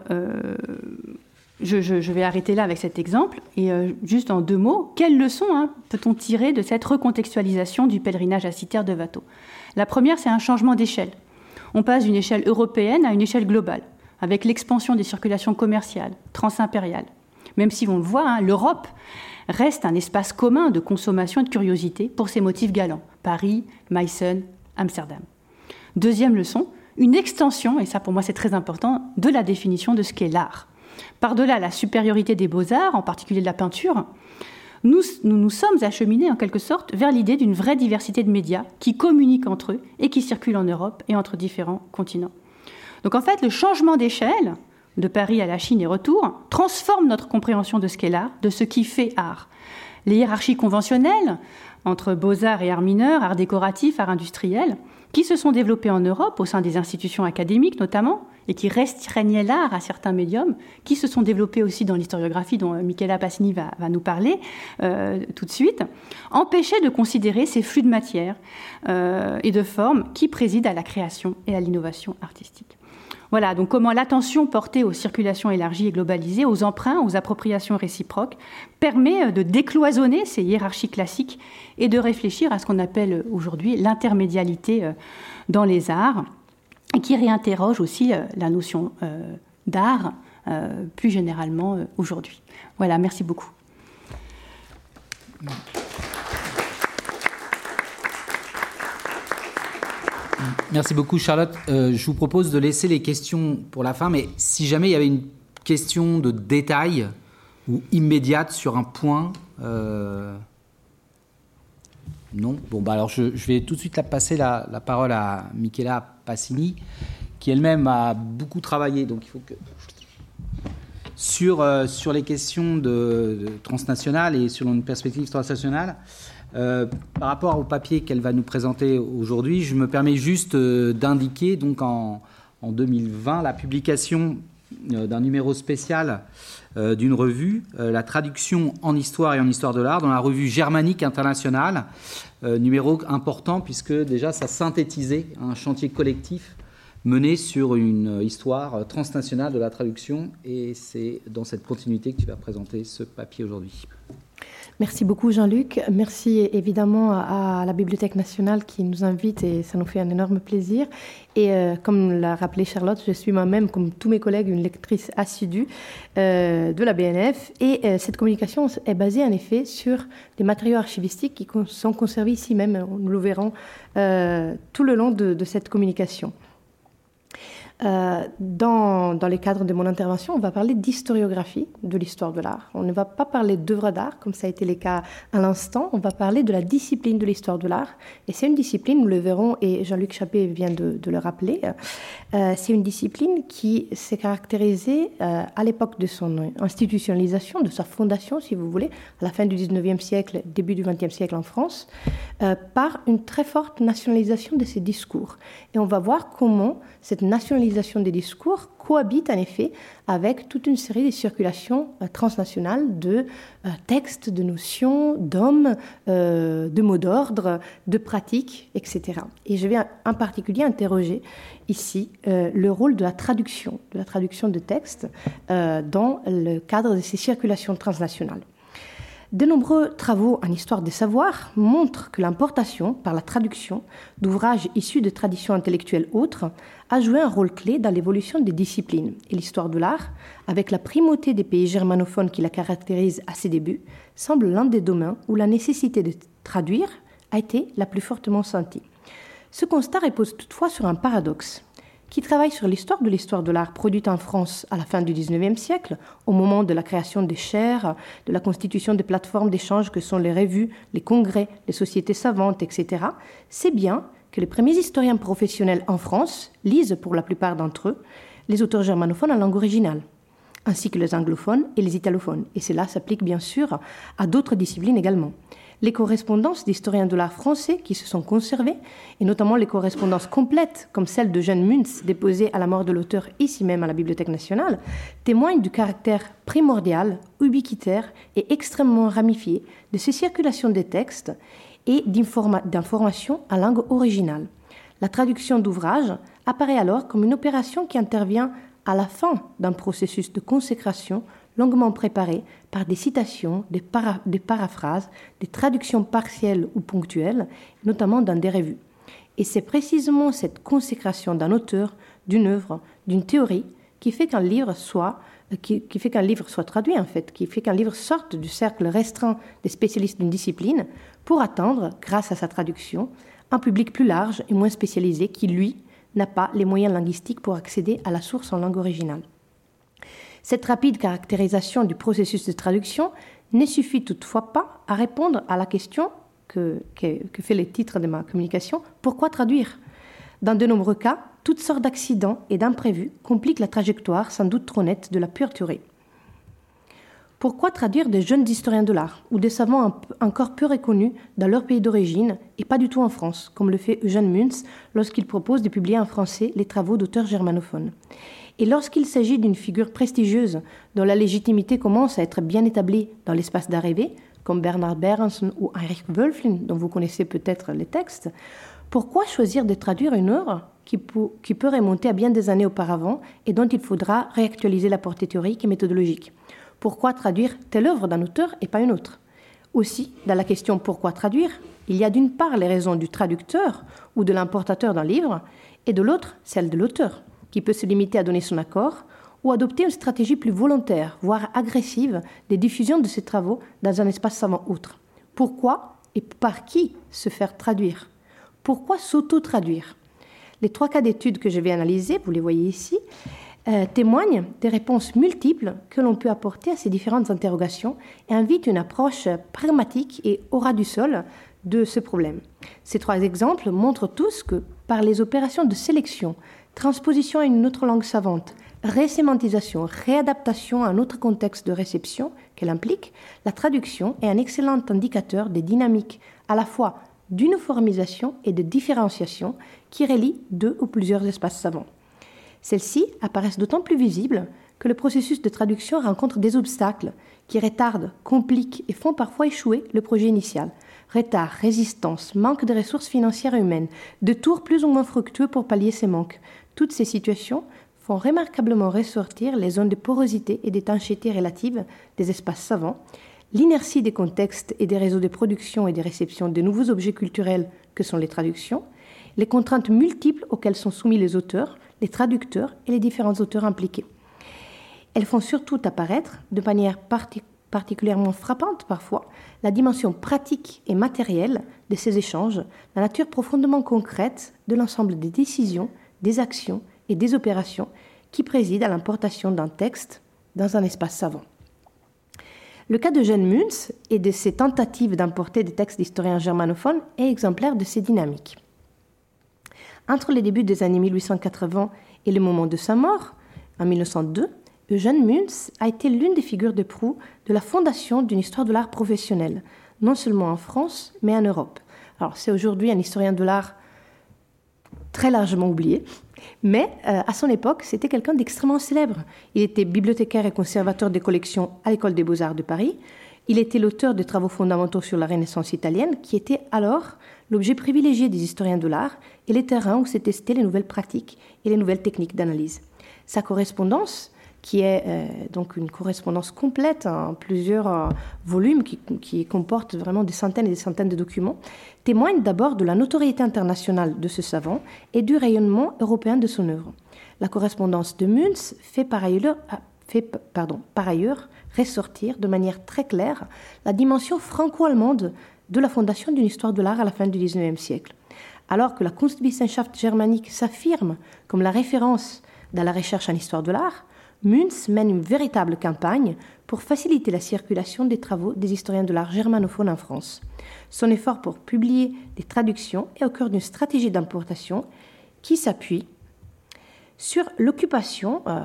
je, vais arrêter là avec cet exemple. Et euh, juste en deux mots, quelles leçons hein, peut-on tirer de cette recontextualisation du pèlerinage à Citer de Watteau? La première, c'est un changement d'échelle. On passe d'une échelle européenne à une échelle globale, avec l'expansion des circulations commerciales, transimpériales. Même si on le voit, hein, l'Europe reste un espace commun de consommation et de curiosité pour ses motifs galants. Paris, Meissen, Amsterdam. Deuxième leçon, une extension, et ça pour moi c'est très important, de la définition de ce qu'est l'art. Par-delà la supériorité des beaux-arts, en particulier de la peinture, nous, nous, sommes acheminés en quelque sorte vers l'idée d'une vraie diversité de médias qui communiquent entre eux et qui circulent en Europe et entre différents continents. Donc en fait, le changement d'échelle, de Paris à la Chine et retour, transforme notre compréhension de ce qu'est l'art, de ce qui fait art. Les hiérarchies conventionnelles entre beaux-arts et arts mineurs, arts décoratifs, arts industriels, qui se sont développées en Europe au sein des institutions académiques notamment, et qui restreignaient l'art à certains médiums, qui se sont développés aussi dans l'historiographie dont euh, Michela Passini va, nous parler euh, tout de suite, empêchaient de considérer ces flux de matière euh, et de formes qui président à la création et à l'innovation artistique. Voilà, donc comment l'attention portée aux circulations élargies et globalisées, aux emprunts, aux appropriations réciproques, permet de décloisonner ces hiérarchies classiques et de réfléchir à ce qu'on appelle aujourd'hui l'intermédialité dans les arts, et qui réinterroge aussi euh, la notion d'art plus généralement aujourd'hui. Voilà, merci beaucoup. Merci beaucoup Charlotte. Euh, je vous propose de laisser les questions pour la fin, mais si jamais il y avait une question de détail ou immédiate sur un point... Euh, non Bon, bah alors je, vais tout de suite passer la, parole à Michela Passini, qui elle-même a beaucoup travaillé, donc il faut que... Sur, euh, sur les questions de, transnationales et sur une perspective transnationale. Euh, par rapport au papier qu'elle va nous présenter aujourd'hui, je me permets juste euh, d'indiquer donc en, 2020 la publication d'un numéro spécial d'une revue, la traduction en histoire et en histoire de l'art dans la revue germanique internationale, numéro important puisque déjà ça synthétisait un chantier collectif mené sur une histoire transnationale de la traduction et c'est dans cette continuité que tu vas présenter ce papier aujourd'hui. Merci beaucoup Jean-Luc. Merci évidemment à la Bibliothèque nationale qui nous invite et ça nous fait un énorme plaisir. Et euh, comme l'a rappelé Charlotte, je suis moi-même, comme tous mes collègues, une lectrice assidue euh, de la BNF. Et euh, cette communication est basée en effet sur des matériaux archivistiques qui sont conservés ici même. Nous le verrons tout le long de cette communication. Euh, dans, dans les cadres de mon intervention, on va parler d'historiographie de l'histoire de l'art. On ne va pas parler d'œuvres d'art, comme ça a été le cas à l'instant. On va parler de la discipline de l'histoire de l'art. Et c'est une discipline, nous le verrons, et Jean-Luc Chappé vient de, de le rappeler, euh, c'est une discipline qui s'est caractérisée euh, à l'époque de son institutionnalisation, de sa fondation, si vous voulez, à la fin du 19e siècle, début du 20e siècle en France, par une très forte nationalisation de ses discours. Et on va voir comment cette nationalisation des discours cohabite en effet avec toute une série de circulations euh, transnationales de euh, textes, de notions, d'hommes, euh, de mots d'ordre, de pratiques, etc. Et je vais en particulier interroger ici le rôle de la traduction, de la traduction de textes dans le cadre de ces circulations transnationales. De nombreux travaux en histoire des savoirs montrent que l'importation, par la traduction, d'ouvrages issus de traditions intellectuelles autres a joué un rôle clé dans l'évolution des disciplines. Et l'histoire de l'art, avec la primauté des pays germanophones qui la caractérisent à ses débuts, semble l'un des domaines où la nécessité de traduire a été la plus fortement sentie. Ce constat repose toutefois sur un paradoxe qui travaille sur l'histoire de l'histoire de l'art produite en France à la fin du XIXe siècle, au moment de la création des chaires, de la constitution des plateformes d'échange que sont les revues, les congrès, les sociétés savantes, etc., c'est bien que les premiers historiens professionnels en France lisent, pour la plupart d'entre eux, les auteurs germanophones en langue originale, ainsi que les anglophones et les italophones. Et cela s'applique bien sûr à d'autres disciplines également les correspondances d'historiens de l'art français qui se sont conservées, et notamment les correspondances complètes, comme celle de Jeanne Muntz, déposée à la mort de l'auteur ici même à la Bibliothèque nationale, témoignent du caractère primordial, ubiquitaire et extrêmement ramifié de ces circulations des textes et d'informations à langue originale. La traduction d'ouvrages apparaît alors comme une opération qui intervient à la fin d'un processus de consécration longuement préparé par des citations, des, des, paraphrases, des traductions partielles ou ponctuelles, notamment dans des revues. Et c'est précisément cette consécration d'un auteur, d'une œuvre, d'une théorie qui fait qu'un livre soit qui, fait qu'un livre soit traduit en fait, qui fait qu'un livre sorte du cercle restreint des spécialistes d'une discipline pour attendre, grâce à sa traduction, un public plus large et moins spécialisé qui, lui, n'a pas les moyens linguistiques pour accéder à la source en langue originale. Cette rapide caractérisation du processus de traduction ne suffit toutefois pas à répondre à la question que, fait le titre de ma communication, pourquoi traduire? Dans de nombreux cas, toutes sortes d'accidents et d'imprévus compliquent la trajectoire sans doute trop nette de la pure. Pourquoi traduire des jeunes historiens de l'art ou des savants encore peu reconnus dans leur pays d'origine et pas du tout en France, comme le fait Eugène Muntz lorsqu'il propose de publier en français les travaux d'auteurs germanophones? Et lorsqu'il s'agit d'une figure prestigieuse dont la légitimité commence à être bien établie dans l'espace d'arrivée, comme Bernard Berenson ou Heinrich Wölflin, dont vous connaissez peut-être les textes, pourquoi choisir de traduire une œuvre qui, peut remonter à bien des années auparavant et dont il faudra réactualiser la portée théorique et méthodologique. Pourquoi traduire telle œuvre d'un auteur et pas une autre? Aussi, dans la question pourquoi traduire, il y a d'une part les raisons du traducteur ou de l'importateur d'un livre, et de l'autre celle de l'auteur, qui peut se limiter à donner son accord ou adopter une stratégie plus volontaire, voire agressive, de diffusion de ses travaux dans un espace savant outre. Pourquoi et par qui se faire traduire? Pourquoi s'auto-traduire? Les trois cas d'études que je vais analyser, vous les voyez ici, euh, témoignent des réponses multiples que l'on peut apporter à ces différentes interrogations et invitent une approche pragmatique et aura du sol de ce problème. Ces trois exemples montrent tous que par les opérations de sélection, transposition à une autre langue savante, résémantisation, réadaptation à un autre contexte de réception qu'elle implique, la traduction est un excellent indicateur des dynamiques à la fois d'uniformisation et de différenciation qui relient deux ou plusieurs espaces savants. Celles-ci apparaissent d'autant plus visibles que le processus de traduction rencontre des obstacles qui retardent, compliquent et font parfois échouer le projet initial. Retard, résistance, manque de ressources financières et humaines, de tours plus ou moins fructueux pour pallier ces manques. Toutes ces situations font remarquablement ressortir les zones de porosité et d'étanchéité relatives des espaces savants, l'inertie des contextes et des réseaux de production et de réception de nouveaux objets culturels que sont les traductions, les contraintes multiples auxquelles sont soumis les auteurs, les traducteurs et les différents auteurs impliqués. Elles font surtout apparaître, de manière particulièrement frappante parfois, la dimension pratique et matérielle de ces échanges, la nature profondément concrète de l'ensemble des décisions, des actions et des opérations qui président à l'importation d'un texte dans un espace savant. Le cas de Jeanne Munz et de ses tentatives d'importer des textes d'historiens germanophones est exemplaire de ces dynamiques. Entre les débuts des années 1880 et le moment de sa mort, en 1902, Eugène Munz a été l'une des figures de proue de la fondation d'une histoire de l'art professionnelle, non seulement en France, mais en Europe. C'est aujourd'hui un historien de l'art très largement oublié, mais euh, à son époque, c'était quelqu'un d'extrêmement célèbre. Il était bibliothécaire et conservateur des collections à l'École des beaux-arts de Paris. Il était l'auteur des travaux fondamentaux sur la Renaissance italienne, qui était alors l'objet privilégié des historiens de l'art et les terrains où s'étaient testées les nouvelles pratiques et les nouvelles techniques d'analyse. Sa correspondance qui est euh, donc une correspondance complète en plusieurs euh, volumes qui, qui, comporte vraiment des centaines et des centaines de documents, témoigne d'abord de la notoriété internationale de ce savant et du rayonnement européen de son œuvre. La correspondance de Munz fait par ailleurs, pardon, par ailleurs ressortir de manière très claire la dimension franco-allemande de la fondation d'une histoire de l'art à la fin du XIXe siècle. Alors que la Kunstwissenschaft germanique s'affirme comme la référence dans la recherche en histoire de l'art, Munz mène une véritable campagne pour faciliter la circulation des travaux des historiens de l'art germanophone en France. Son effort pour publier des traductions est au cœur d'une stratégie d'importation qui s'appuie sur l'occupation euh,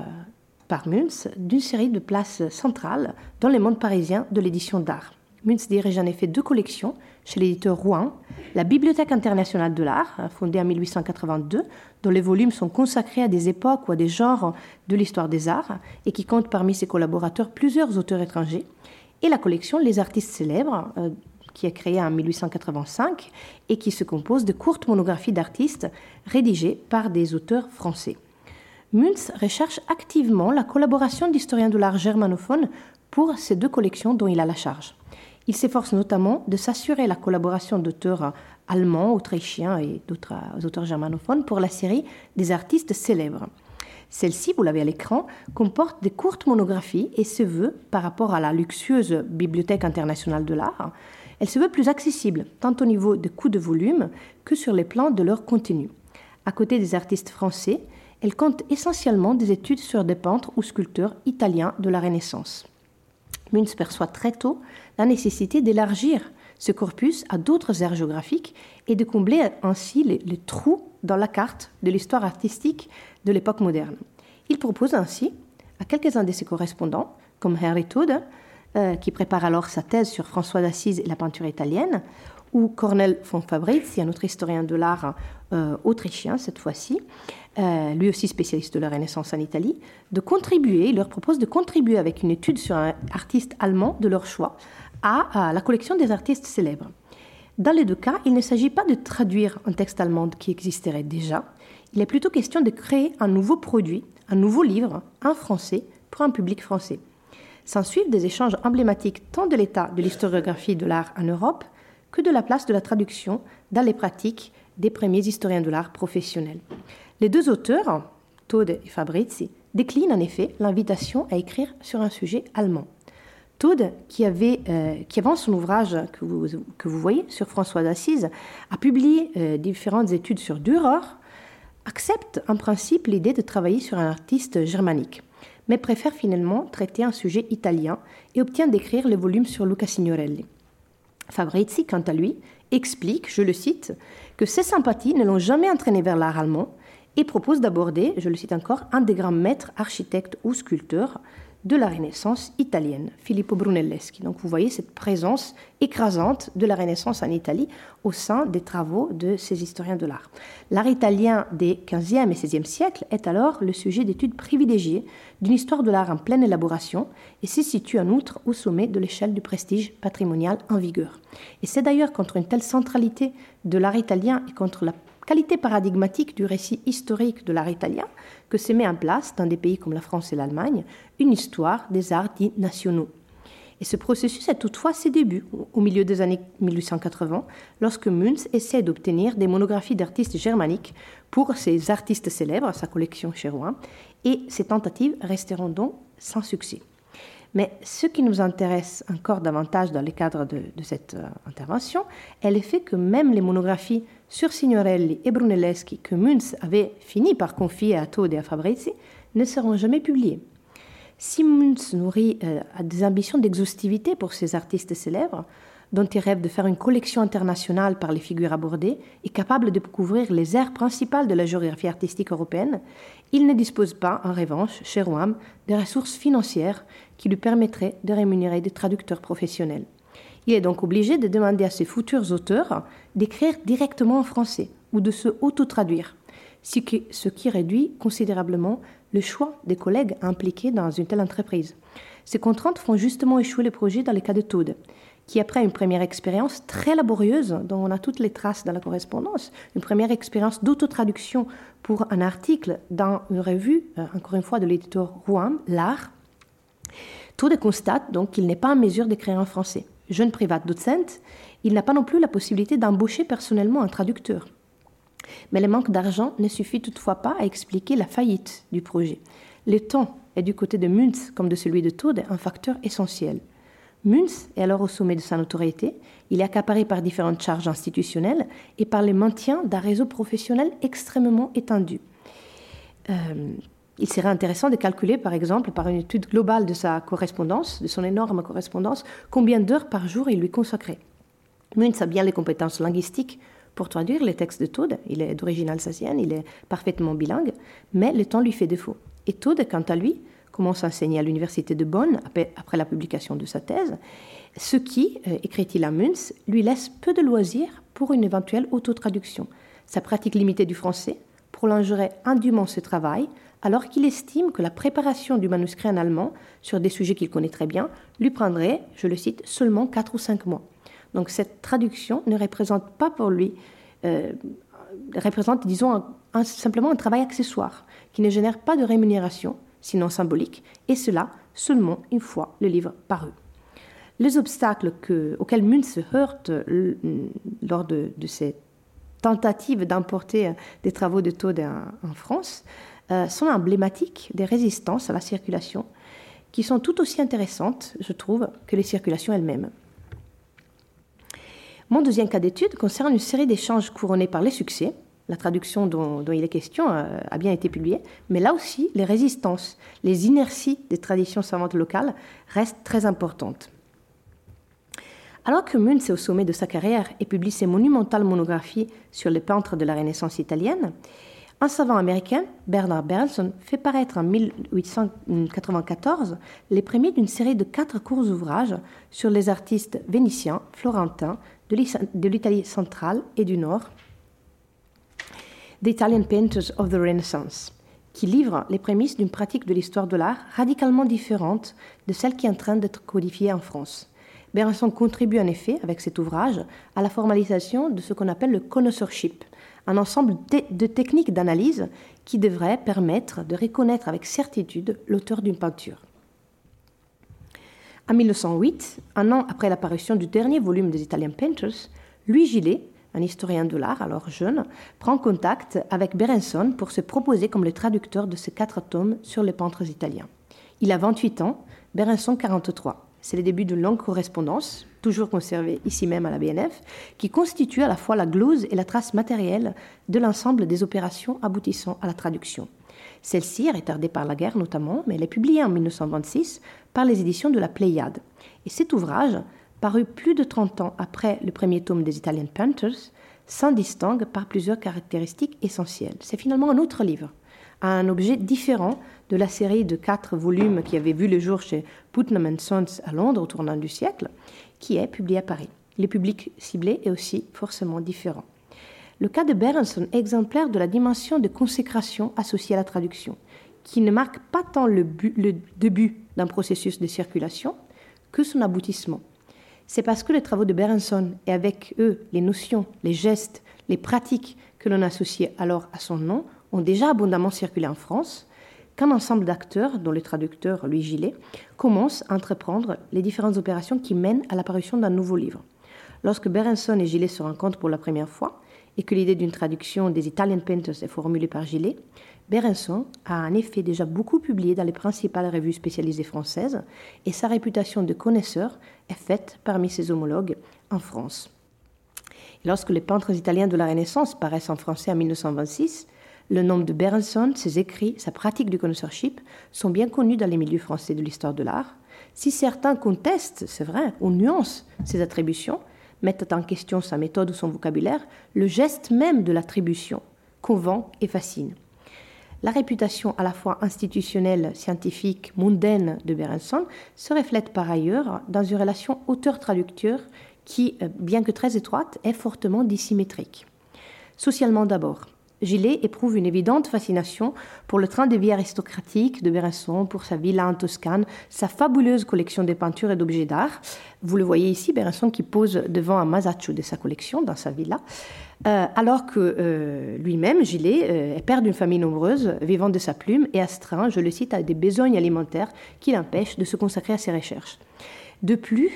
par Munz d'une série de places centrales dans les mondes parisiens de l'édition d'art. Munz dirige en effet deux collections chez l'éditeur Rouen, la Bibliothèque internationale de l'art, fondée en 1882, dont les volumes sont consacrés à des époques ou à des genres de l'histoire des arts, et qui compte parmi ses collaborateurs plusieurs auteurs étrangers, et la collection Les artistes célèbres, euh, qui est créée en 1885 et qui se compose de courtes monographies d'artistes rédigées par des auteurs français. Munz recherche activement la collaboration d'historiens de l'art germanophone pour ces deux collections dont il a la charge. Il s'efforce notamment de s'assurer la collaboration d'auteurs allemands, autrichiens et d'autres auteurs germanophones pour la série des artistes célèbres. Celle-ci, vous l'avez à l'écran, comporte des courtes monographies et se veut, par rapport à la luxueuse Bibliothèque internationale de l'art, elle se veut plus accessible, tant au niveau des coûts de volume que sur les plans de leur contenu. À côté des artistes français, elle compte essentiellement des études sur des peintres ou sculpteurs italiens de la Renaissance. Munz perçoit très tôt la nécessité d'élargir ce corpus à d'autres aires géographiques et de combler ainsi les, trous dans la carte de l'histoire artistique de l'époque moderne. Il propose ainsi à quelques-uns de ses correspondants, comme Henry Todd, euh, qui prépare alors sa thèse sur François d'Assise et la peinture italienne, ou Cornel von Fabrizi, un autre historien de l'art euh, autrichien cette fois-ci, euh, lui aussi spécialiste de la Renaissance en Italie, de contribuer, il leur propose de contribuer avec une étude sur un artiste allemand de leur choix à, la collection des artistes célèbres. Dans les deux cas, il ne s'agit pas de traduire un texte allemand qui existerait déjà, il est plutôt question de créer un nouveau produit, un nouveau livre, en français, pour un public français. S'ensuivent des échanges emblématiques tant de l'état de l'historiographie de l'art en Europe que de la place de la traduction dans les pratiques des premiers historiens de l'art professionnels. Les deux auteurs, Todd et Fabrizi, déclinent en effet l'invitation à écrire sur un sujet allemand. Todd, qui, avait, euh, avant son ouvrage que vous, que vous voyez sur François d'Assise, a publié euh, différentes études sur Dürer, accepte en principe l'idée de travailler sur un artiste germanique, mais préfère finalement traiter un sujet italien et obtient d'écrire le volume sur Luca Signorelli. Fabrizi, quant à lui, explique, je le cite, que ses sympathies ne l'ont jamais entraîné vers l'art allemand et propose d'aborder, je le cite encore, un des grands maîtres architectes ou sculpteurs de la Renaissance italienne, Filippo Brunelleschi. Donc vous voyez cette présence écrasante de la Renaissance en Italie au sein des travaux de ces historiens de l'art. L'art italien des 15e et 16e siècles est alors le sujet d'études privilégiées d'une histoire de l'art en pleine élaboration et se situe en outre au sommet de l'échelle du prestige patrimonial en vigueur. Et c'est d'ailleurs contre une telle centralité de l'art italien et contre la qualité paradigmatique du récit historique de l'art italien que se met en place dans des pays comme la France et l'Allemagne une histoire des arts dits nationaux. Et ce processus a toutefois ses débuts au milieu des années 1880, lorsque Münz essaie d'obtenir des monographies d'artistes germaniques pour ses artistes célèbres, sa collection chez Rouen, et ces tentatives resteront donc sans succès. Mais ce qui nous intéresse encore davantage dans le cadre de, cette euh, intervention est le fait que même les monographies sur Signorelli et Brunelleschi que Münz avait fini par confier à Todd et à Fabrizi ne seront jamais publiées. Si Münz nourrit euh, des ambitions d'exhaustivité pour ces artistes célèbres, dont il rêve de faire une collection internationale par les figures abordées et capable de couvrir les aires principales de la géographie artistique européenne, il ne dispose pas, en revanche, chez Rouham, des ressources financières qui lui permettraient de rémunérer des traducteurs professionnels. Il est donc obligé de demander à ses futurs auteurs d'écrire directement en français ou de se auto-traduire, ce qui réduit considérablement le choix des collègues impliqués dans une telle entreprise. Ces contraintes font justement échouer le projet dans le cas de Todd, qui, après une première expérience très laborieuse, dont on a toutes les traces dans la correspondance, une première expérience d'autotraduction pour un article dans une revue, euh, encore une fois de l'éditeur Rouen, L'Art, Todd constate donc qu'il n'est pas en mesure d'écrire en français. Jeune privat docent, il n'a pas non plus la possibilité d'embaucher personnellement un traducteur. Mais le manque d'argent ne suffit toutefois pas à expliquer la faillite du projet. Le temps est du côté de Münz comme de celui de Todd un facteur essentiel. Münz est alors au sommet de sa notoriété. Il est accaparé par différentes charges institutionnelles et par le maintien d'un réseau professionnel extrêmement étendu. Euh, il serait intéressant de calculer, par exemple, par une étude globale de sa correspondance, de son énorme correspondance, combien d'heures par jour il lui consacrait. Münz a bien les compétences linguistiques pour traduire les textes de Todd. Il est d'origine alsacienne, il est parfaitement bilingue, mais le temps lui fait défaut. Et Todd, quant à lui, commence à enseigner à l'université de Bonn après la publication de sa thèse, ce qui, euh, écrit-il à Münz, lui laisse peu de loisirs pour une éventuelle autotraduction. Sa pratique limitée du français prolongerait indûment ce travail, alors qu'il estime que la préparation du manuscrit en allemand, sur des sujets qu'il connaît très bien, lui prendrait, je le cite, seulement 4 ou 5 mois. Donc cette traduction ne représente pas pour lui, euh, représente, disons, simplement un travail accessoire, qui ne génère pas de rémunération, sinon symbolique, et cela seulement une fois le livre paru. Les obstacles auxquels Münz se heurte lors de, ces tentatives d'importer des travaux de Todd en, France euh, sont emblématiques des résistances à la circulation qui sont tout aussi intéressantes, je trouve, que les circulations elles-mêmes. Mon deuxième cas d'étude concerne une série d'échanges couronnés par les succès, la traduction dont, il est question euh, a, bien été publiée, mais là aussi, les résistances, les inerties des traditions savantes locales restent très importantes. Alors que Münz est au sommet de sa carrière et publie ses monumentales monographies sur les peintres de la Renaissance italienne, un savant américain, Bernard Berlson, fait paraître en 1894 les premiers d'une série de quatre courts ouvrages sur les artistes vénitiens, florentins, de l'Italie centrale et du Nord, The Italian Painters of the Renaissance, qui livre les prémices d'une pratique de l'histoire de l'art radicalement différente de celle qui est en train d'être codifiée en France. Berenson contribue en effet, avec cet ouvrage, à la formalisation de ce qu'on appelle le connoisseurship, un ensemble de techniques d'analyse qui devraient permettre de reconnaître avec certitude l'auteur d'une peinture. En 1908, un an après l'apparition du dernier volume des Italian Painters, Louis Gillet, un historien de l'art alors jeune, prend contact avec Berenson pour se proposer comme le traducteur de ces quatre tomes sur les peintres italiens. Il a 28 ans, Berenson 43. C'est le début d'une longue correspondance, toujours conservée ici même à la BNF, qui constitue à la fois la glose et la trace matérielle de l'ensemble des opérations aboutissant à la traduction. Celle-ci est retardée par la guerre notamment, mais elle est publiée en 1926 par les éditions de la Pléiade. Et cet ouvrage, paru plus de 30 ans après le premier tome des Italian Panthers, s'en distingue par plusieurs caractéristiques essentielles. C'est finalement un autre livre, un objet différent de la série de quatre volumes qui avait vu le jour chez Putnam Sons à Londres au tournant du siècle, qui est publié à Paris. Le public ciblé est aussi forcément différent. Le cas de Berenson est exemplaire de la dimension de consécration associée à la traduction, qui ne marque pas tant le, le début d'un processus de circulation que son aboutissement. C'est parce que les travaux de Berenson et avec eux les notions, les gestes, les pratiques que l'on associait alors à son nom ont déjà abondamment circulé en France qu'un ensemble d'acteurs, dont le traducteur Louis Gillet, commence à entreprendre les différentes opérations qui mènent à l'apparition d'un nouveau livre. Lorsque Berenson et Gillet se rencontrent pour la première fois et que l'idée d'une traduction des Italian Painters est formulée par Gillet, Berenson a en effet déjà beaucoup publié dans les principales revues spécialisées françaises et sa réputation de connaisseur est faite parmi ses homologues en France. lorsque les peintres italiens de la Renaissance paraissent en français en 1926, le nom de Berenson, ses écrits, sa pratique du connoisseurship sont bien connus dans les milieux français de l'histoire de l'art. Si certains contestent, c'est vrai, ou nuancent ses attributions, mettent en question sa méthode ou son vocabulaire, le geste même de l'attribution convainc et fascine. La réputation à la fois institutionnelle, scientifique, mondaine de Berenson se reflète par ailleurs dans une relation auteur-traducteur qui, euh, bien que très étroite, est fortement dissymétrique. Socialement d'abord, Gillet éprouve une évidente fascination pour le train de vie aristocratique de Berenson, pour sa villa en Toscane, sa fabuleuse collection de peintures et d'objets d'art. Vous le voyez ici, Berenson qui pose devant un masaccio de sa collection dans sa villa, euh, alors que euh, lui-même, Gillet, euh, est père d'une famille nombreuse, vivant de sa plume et astreint, je le cite, à des besognes alimentaires qui l'empêchent de se consacrer à ses recherches. De plus,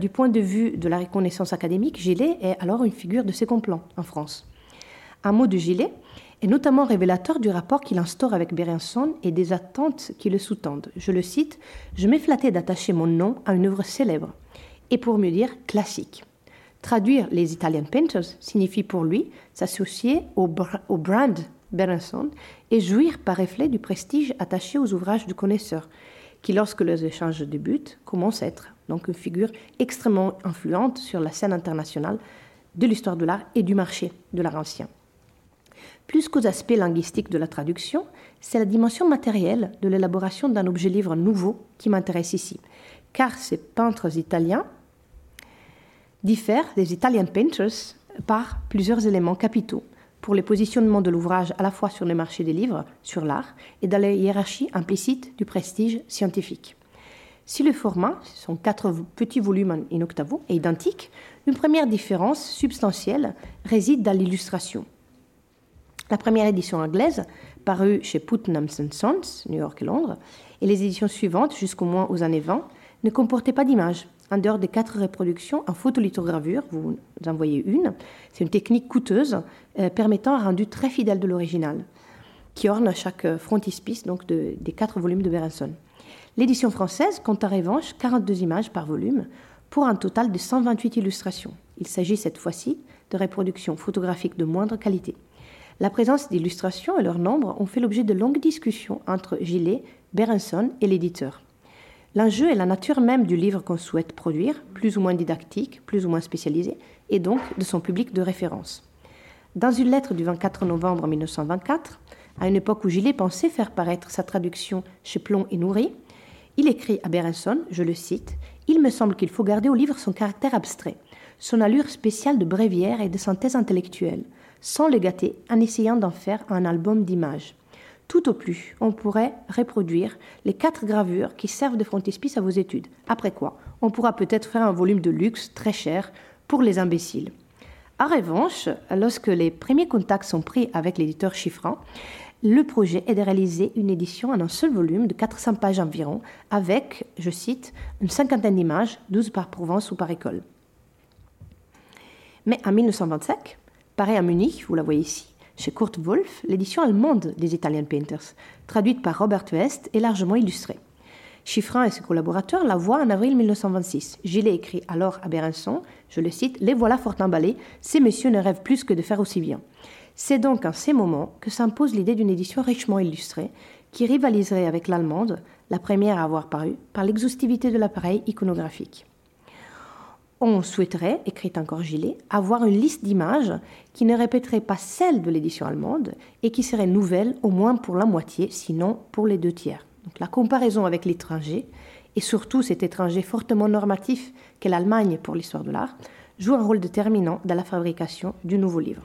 du point de vue de la reconnaissance académique, Gillet est alors une figure de second plan en France. Un mot de Gillet est notamment révélateur du rapport qu'il instaure avec Berenson et des attentes qui le sous-tendent. Je le cite Je m'ai flatté d'attacher mon nom à une œuvre célèbre, et pour mieux dire classique. Traduire les Italian Painters signifie pour lui s'associer au, brand Berenson et jouir par effet du prestige attaché aux ouvrages du connaisseur, qui, lorsque les échanges débutent, commence à être donc une figure extrêmement influente sur la scène internationale de l'histoire de l'art et du marché de l'art ancien. Plus qu'aux aspects linguistiques de la traduction, c'est la dimension matérielle de l'élaboration d'un objet-livre nouveau qui m'intéresse ici, car ces peintres italiens diffèrent des Italian painters par plusieurs éléments capitaux pour le positionnement de l'ouvrage à la fois sur le marché des livres, sur l'art, et dans la hiérarchie implicite du prestige scientifique. Si le format, ce quatre petits volumes in octavo, est identique, une première différence substantielle réside dans l'illustration. La première édition anglaise, parue chez Putnam Sons, New York et Londres, et les éditions suivantes, jusqu'au moins aux années 20, ne comportaient pas d'image. En dehors des quatre reproductions en photolithogravure, vous en voyez une, c'est une technique coûteuse euh, permettant un rendu très fidèle de l'original, qui orne chaque frontispice donc des quatre volumes de Berenson. L'édition française compte en revanche 42 images par volume, pour un total de 128 illustrations. Il s'agit cette fois-ci de reproductions photographiques de moindre qualité. La présence d'illustrations et leur nombre ont fait l'objet de longues discussions entre Gillet, Berenson et l'éditeur. L'enjeu est la nature même du livre qu'on souhaite produire, plus ou moins didactique, plus ou moins spécialisé, et donc de son public de référence. Dans une lettre du 24 novembre 1924, à une époque où Gillet pensait faire paraître sa traduction chez Plomb et Nourri, il écrit à Berenson, je le cite, Il me semble qu'il faut garder au livre son caractère abstrait, son allure spéciale de bréviaire et de synthèse intellectuelle, sans le gâter en essayant d'en faire un album d'images. Tout au plus, on pourrait reproduire les quatre gravures qui servent de frontispice à vos études. Après quoi, on pourra peut-être faire un volume de luxe très cher pour les imbéciles. En revanche, lorsque les premiers contacts sont pris avec l'éditeur chiffrant, le projet est de réaliser une édition en un seul volume de 400 pages environ, avec, je cite, une cinquantaine d'images, 12 par Provence ou par école. Mais en 1925, pareil à Munich, vous la voyez ici, chez Kurt Wolf, l'édition allemande des Italian Painters, traduite par Robert West et largement illustrée. Chiffrant et ses collaborateurs la voient en avril 1926. Gillet écrit alors à Berenson, je le cite, Les voilà fort emballés, ces messieurs ne rêvent plus que de faire aussi bien. C'est donc en ces moments que s'impose l'idée d'une édition richement illustrée, qui rivaliserait avec l'allemande, la première à avoir paru, par l'exhaustivité de l'appareil iconographique. On souhaiterait, écrit encore Gillet, avoir une liste d'images qui ne répéterait pas celle de l'édition allemande et qui serait nouvelle au moins pour la moitié, sinon pour les deux tiers. La comparaison avec l'étranger, et surtout cet étranger fortement normatif qu'est l'Allemagne pour l'histoire de l'art, joue un rôle déterminant dans la fabrication du nouveau livre.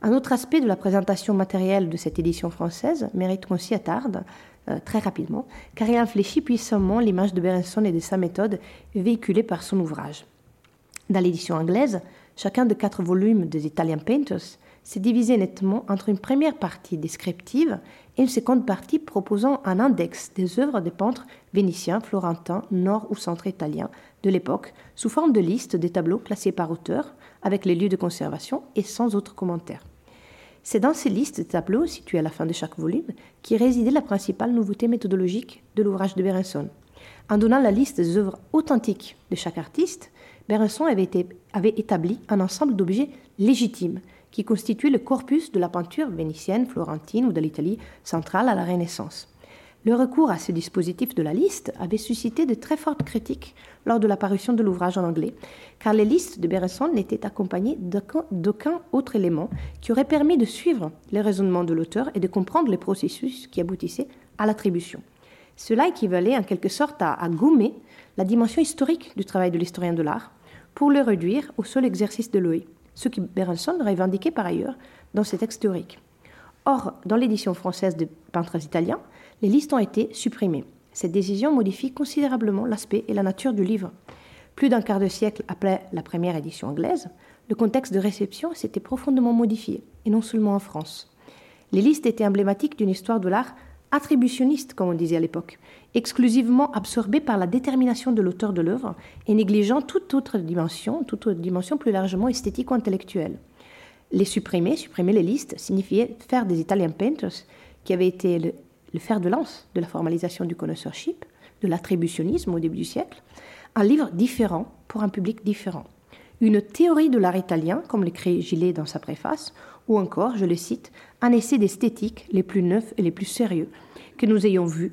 Un autre aspect de la présentation matérielle de cette édition française mérite qu'on s'y attarde euh, très rapidement, car il infléchit puissamment l'image de Berenson et de sa méthode véhiculée par son ouvrage. Dans l'édition anglaise, chacun des quatre volumes des Italian Painters s'est divisé nettement entre une première partie descriptive et une seconde partie proposant un index des œuvres des peintres vénitiens, florentins, nord ou centre-italiens de l'époque, sous forme de liste des tableaux classés par auteur, avec les lieux de conservation et sans autres commentaires. C'est dans ces listes de tableaux, situées à la fin de chaque volume, qui résidait la principale nouveauté méthodologique de l'ouvrage de Berenson. En donnant la liste des œuvres authentiques de chaque artiste, Berenson avait, établi un ensemble d'objets légitimes qui constituaient le corpus de la peinture vénitienne, florentine ou de l'Italie centrale à la Renaissance. Le recours à ce dispositif de la liste avait suscité de très fortes critiques lors de l'apparition de l'ouvrage en anglais, car les listes de Berenson n'étaient accompagnées d'aucun autre élément qui aurait permis de suivre les raisonnements de l'auteur et de comprendre les processus qui aboutissaient à l'attribution. Cela équivalait en quelque sorte à, à gommer la dimension historique du travail de l'historien de l'art pour le réduire au seul exercice de l'œil, ce que Berenson revendiquait par ailleurs dans ses textes théoriques. Or, dans l'édition française de peintres italiens, les listes ont été supprimées. Cette décision modifie considérablement l'aspect et la nature du livre. Plus d'un quart de siècle après la première édition anglaise, le contexte de réception s'était profondément modifié, et non seulement en France. Les listes étaient emblématiques d'une histoire de l'art attributionniste, comme on disait à l'époque, exclusivement absorbée par la détermination de l'auteur de l'œuvre et négligeant toute autre dimension, toute autre dimension plus largement esthétique ou intellectuelle. Les supprimer, supprimer les listes, signifiait faire des Italian Painters, qui avaient été le, le fer de lance de la formalisation du connoisseurship, de l'attributionnisme au début du siècle, un livre différent pour un public différent. Une théorie de l'art italien, comme l'écrit Gillet dans sa préface, ou encore, je le cite, un essai d'esthétique les plus neufs et les plus sérieux que nous ayons vus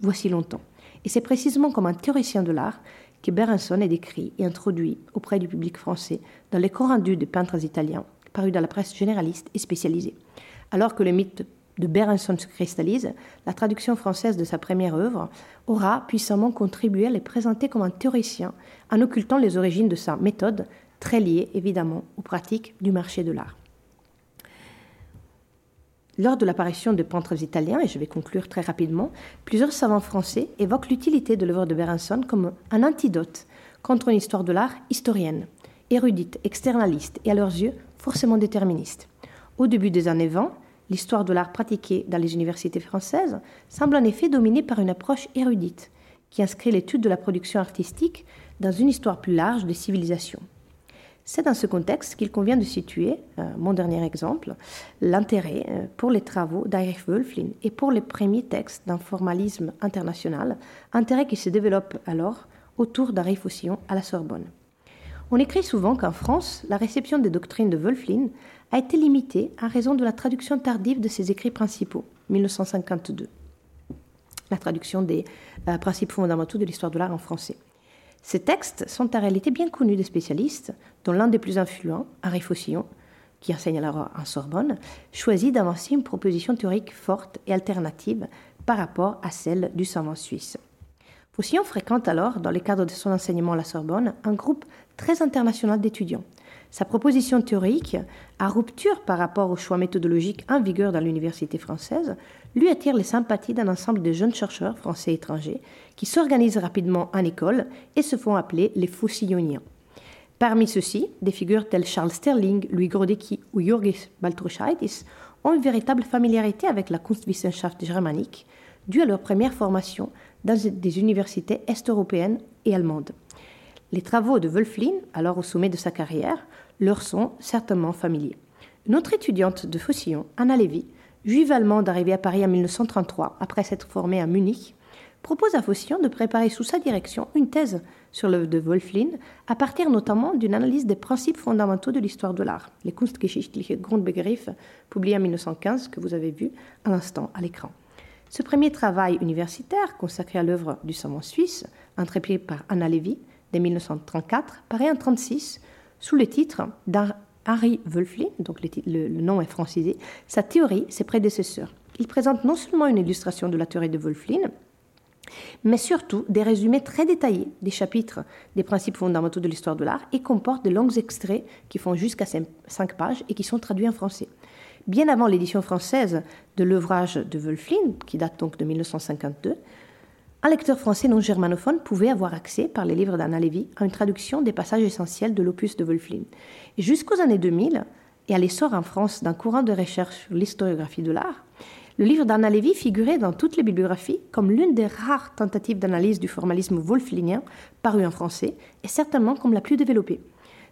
voici longtemps. Et c'est précisément comme un théoricien de l'art que Berenson est décrit et introduit auprès du public français dans les corps rendus des peintres italiens, parus dans la presse généraliste et spécialisée. Alors que le mythe de Berenson se cristallise, la traduction française de sa première œuvre aura puissamment contribué à les présenter comme un théoricien en occultant les origines de sa méthode, très liée évidemment aux pratiques du marché de l'art. Lors de l'apparition de peintres italiens, et je vais conclure très rapidement, plusieurs savants français évoquent l'utilité de l'œuvre de Berenson comme un antidote contre une histoire de l'art historienne, érudite, externaliste et à leurs yeux forcément déterministe. Au début des années 20, l'histoire de l'art pratiquée dans les universités françaises semble en effet dominée par une approche érudite, qui inscrit l'étude de la production artistique dans une histoire plus large des civilisations. C'est dans ce contexte qu'il convient de situer, euh, mon dernier exemple, l'intérêt euh, pour les travaux d'Heinrich Wölflin et pour les premiers textes d'un formalisme international, intérêt qui se développe alors autour d'Henri Faucillon à la Sorbonne. On écrit souvent qu'en France, la réception des doctrines de Wölflin a été limitée à raison de la traduction tardive de ses écrits principaux, 1952. La traduction des euh, principes fondamentaux de l'histoire de l'art en français. Ces textes sont en réalité bien connus des spécialistes, dont l'un des plus influents, Henri Faucillon, qui enseigne alors en Sorbonne, choisit d'avancer une proposition théorique forte et alternative par rapport à celle du savant suisse. Faucillon fréquente alors, dans le cadre de son enseignement à la Sorbonne, un groupe très international d'étudiants. Sa proposition théorique, à rupture par rapport aux choix méthodologiques en vigueur dans l'université française, lui attire les sympathies d'un ensemble de jeunes chercheurs français et étrangers qui s'organisent rapidement en école et se font appeler les Faucilloniens. Parmi ceux-ci, des figures telles Charles Sterling, Louis Grodecki ou Jurgis Baltrushaitis ont une véritable familiarité avec la Kunstwissenschaft germanique, due à leur première formation dans des universités est-européennes et allemandes. Les travaux de Wölflin, alors au sommet de sa carrière, leur sont certainement familiers. Une autre étudiante de Faucillon, Anna Lévy, juive allemande arrivée à Paris en 1933 après s'être formée à Munich, propose à Faucillon de préparer sous sa direction une thèse sur l'œuvre de Wölflin, à partir notamment d'une analyse des principes fondamentaux de l'histoire de l'art, les Kunstgeschichtliche Grundbegriffe, publié en 1915, que vous avez vu à l'instant à l'écran. Ce premier travail universitaire, consacré à l'œuvre du savant suisse, entrepris par Anna Levy dès 1934, paraît en 1936 sous le titre d'Harry Wölflin, donc le, le, nom est francisé, sa théorie, ses prédécesseurs. Il présente non seulement une illustration de la théorie de Wölflin, mais surtout des résumés très détaillés des chapitres des principes fondamentaux de l'histoire de l'art et comporte de longs extraits qui font jusqu'à 5 pages et qui sont traduits en français. Bien avant l'édition française de l'ouvrage de Wölflin, qui date donc de 1952, un lecteur français non germanophone pouvait avoir accès, par les livres d'Anna Lévy, à une traduction des passages essentiels de l'opus de Wölflin. Et jusqu'aux années 2000, et à l'essor en France d'un courant de recherche sur l'historiographie de l'art, le livre d'Anna Lévy figurait dans toutes les bibliographies comme l'une des rares tentatives d'analyse du formalisme wolflinien paru en français et certainement comme la plus développée.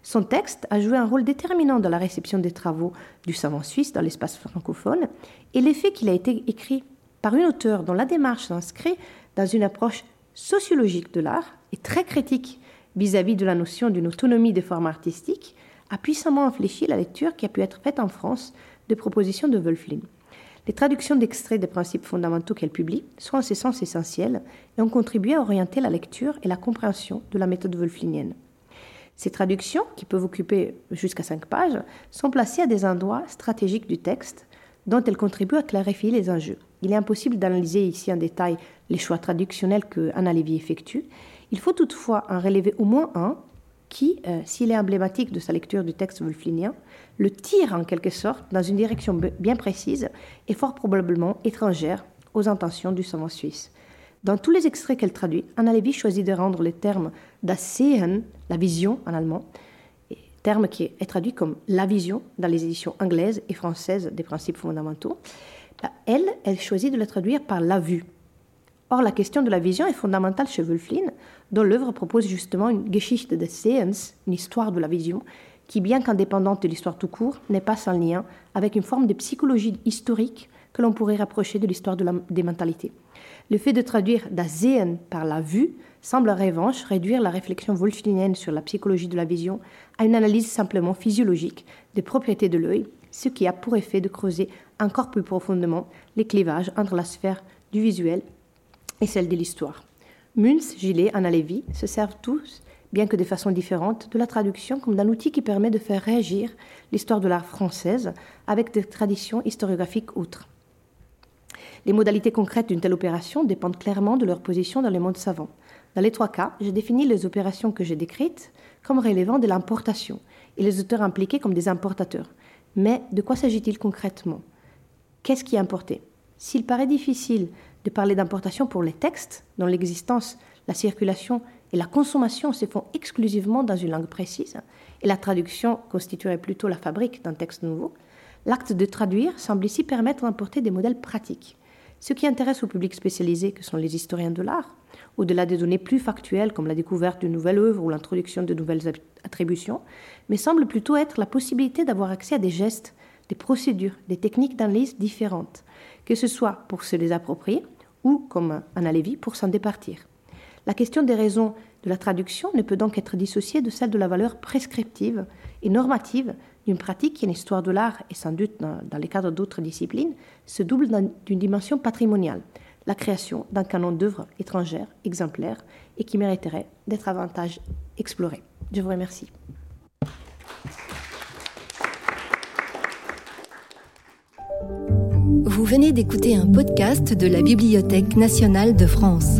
Son texte a joué un rôle déterminant dans la réception des travaux du savant suisse dans l'espace francophone et l'effet qu'il a été écrit par une auteure dont la démarche s'inscrit dans une approche sociologique de l'art et très critique vis-à-vis -vis de la notion d'une autonomie des formes artistiques, a puissamment infléchi la lecture qui a pu être faite en France de propositions de Wölflin. Les traductions d'extraits des principes fondamentaux qu'elle publie sont en ce sens essentielles et ont contribué à orienter la lecture et la compréhension de la méthode wolflinienne. Ces traductions, qui peuvent occuper jusqu'à cinq pages, sont placées à des endroits stratégiques du texte dont elles contribuent à clarifier les enjeux. Il est impossible d'analyser ici en détail les choix traductionnels que Anna Lévy effectue. Il faut toutefois en relever au moins un qui, euh, s'il est emblématique de sa lecture du texte wolflinien, le tire en quelque sorte dans une direction bien précise et fort probablement étrangère aux intentions du savant suisse. Dans tous les extraits qu'elle traduit, Anna Levy choisit de rendre le terme das Sehen, la vision en allemand, terme qui est traduit comme la vision dans les éditions anglaises et françaises des principes fondamentaux. Elle, elle choisit de le traduire par la vue. Or, la question de la vision est fondamentale chez Wölflin, dont l'œuvre propose justement une Geschichte des Sehens, une histoire de la vision, qui, bien qu'indépendante de l'histoire tout court, n'est pas sans lien avec une forme de psychologie historique que l'on pourrait rapprocher de l'histoire de des mentalités. Le fait de traduire das Sehen par la vue semble en revanche réduire la réflexion wolflinienne sur la psychologie de la vision à une analyse simplement physiologique des propriétés de l'œil, ce qui a pour effet de creuser encore plus profondément les clivages entre la sphère du visuel et celle de l'histoire. Munz, Gillet, Anna Lévy se servent tous bien que de façon différente, de la traduction comme d'un outil qui permet de faire réagir l'histoire de l'art française avec des traditions historiographiques outres. Les modalités concrètes d'une telle opération dépendent clairement de leur position dans le monde savant. Dans les trois cas, j'ai défini les opérations que j'ai décrites comme relevant de l'importation et les auteurs impliqués comme des importateurs. Mais de quoi s'agit-il concrètement? Qu'est-ce qui est importé? S'il paraît difficile de parler d'importation pour les textes, dont l'existence, la circulation et la consommation se font exclusivement dans une langue précise, et la traduction constituerait plutôt la fabrique d'un texte nouveau, l'acte de traduire semble ici permettre d'importer des modèles pratiques. Ce qui intéresse au public spécialisé, que sont les historiens de l'art, au-delà des données plus factuelles comme la découverte d'une nouvelle œuvre ou l'introduction de nouvelles attributions, mais semble plutôt être la possibilité d'avoir accès à des gestes, des procédures, des techniques d'analyse différentes, que ce soit pour se les approprier ou, comme Anna Lévy, pour s'en départir. La question des raisons de la traduction ne peut donc être dissociée de celle de la valeur prescriptive et normative d'une pratique qui, en histoire de l'art et sans doute dans, dans les cadres d'autres disciplines, se double d'une dimension patrimoniale, la création d'un canon d'œuvres étrangères exemplaires et qui mériterait d'être davantage exploré. Je vous remercie. Vous venez d'écouter un podcast de la Bibliothèque nationale de France.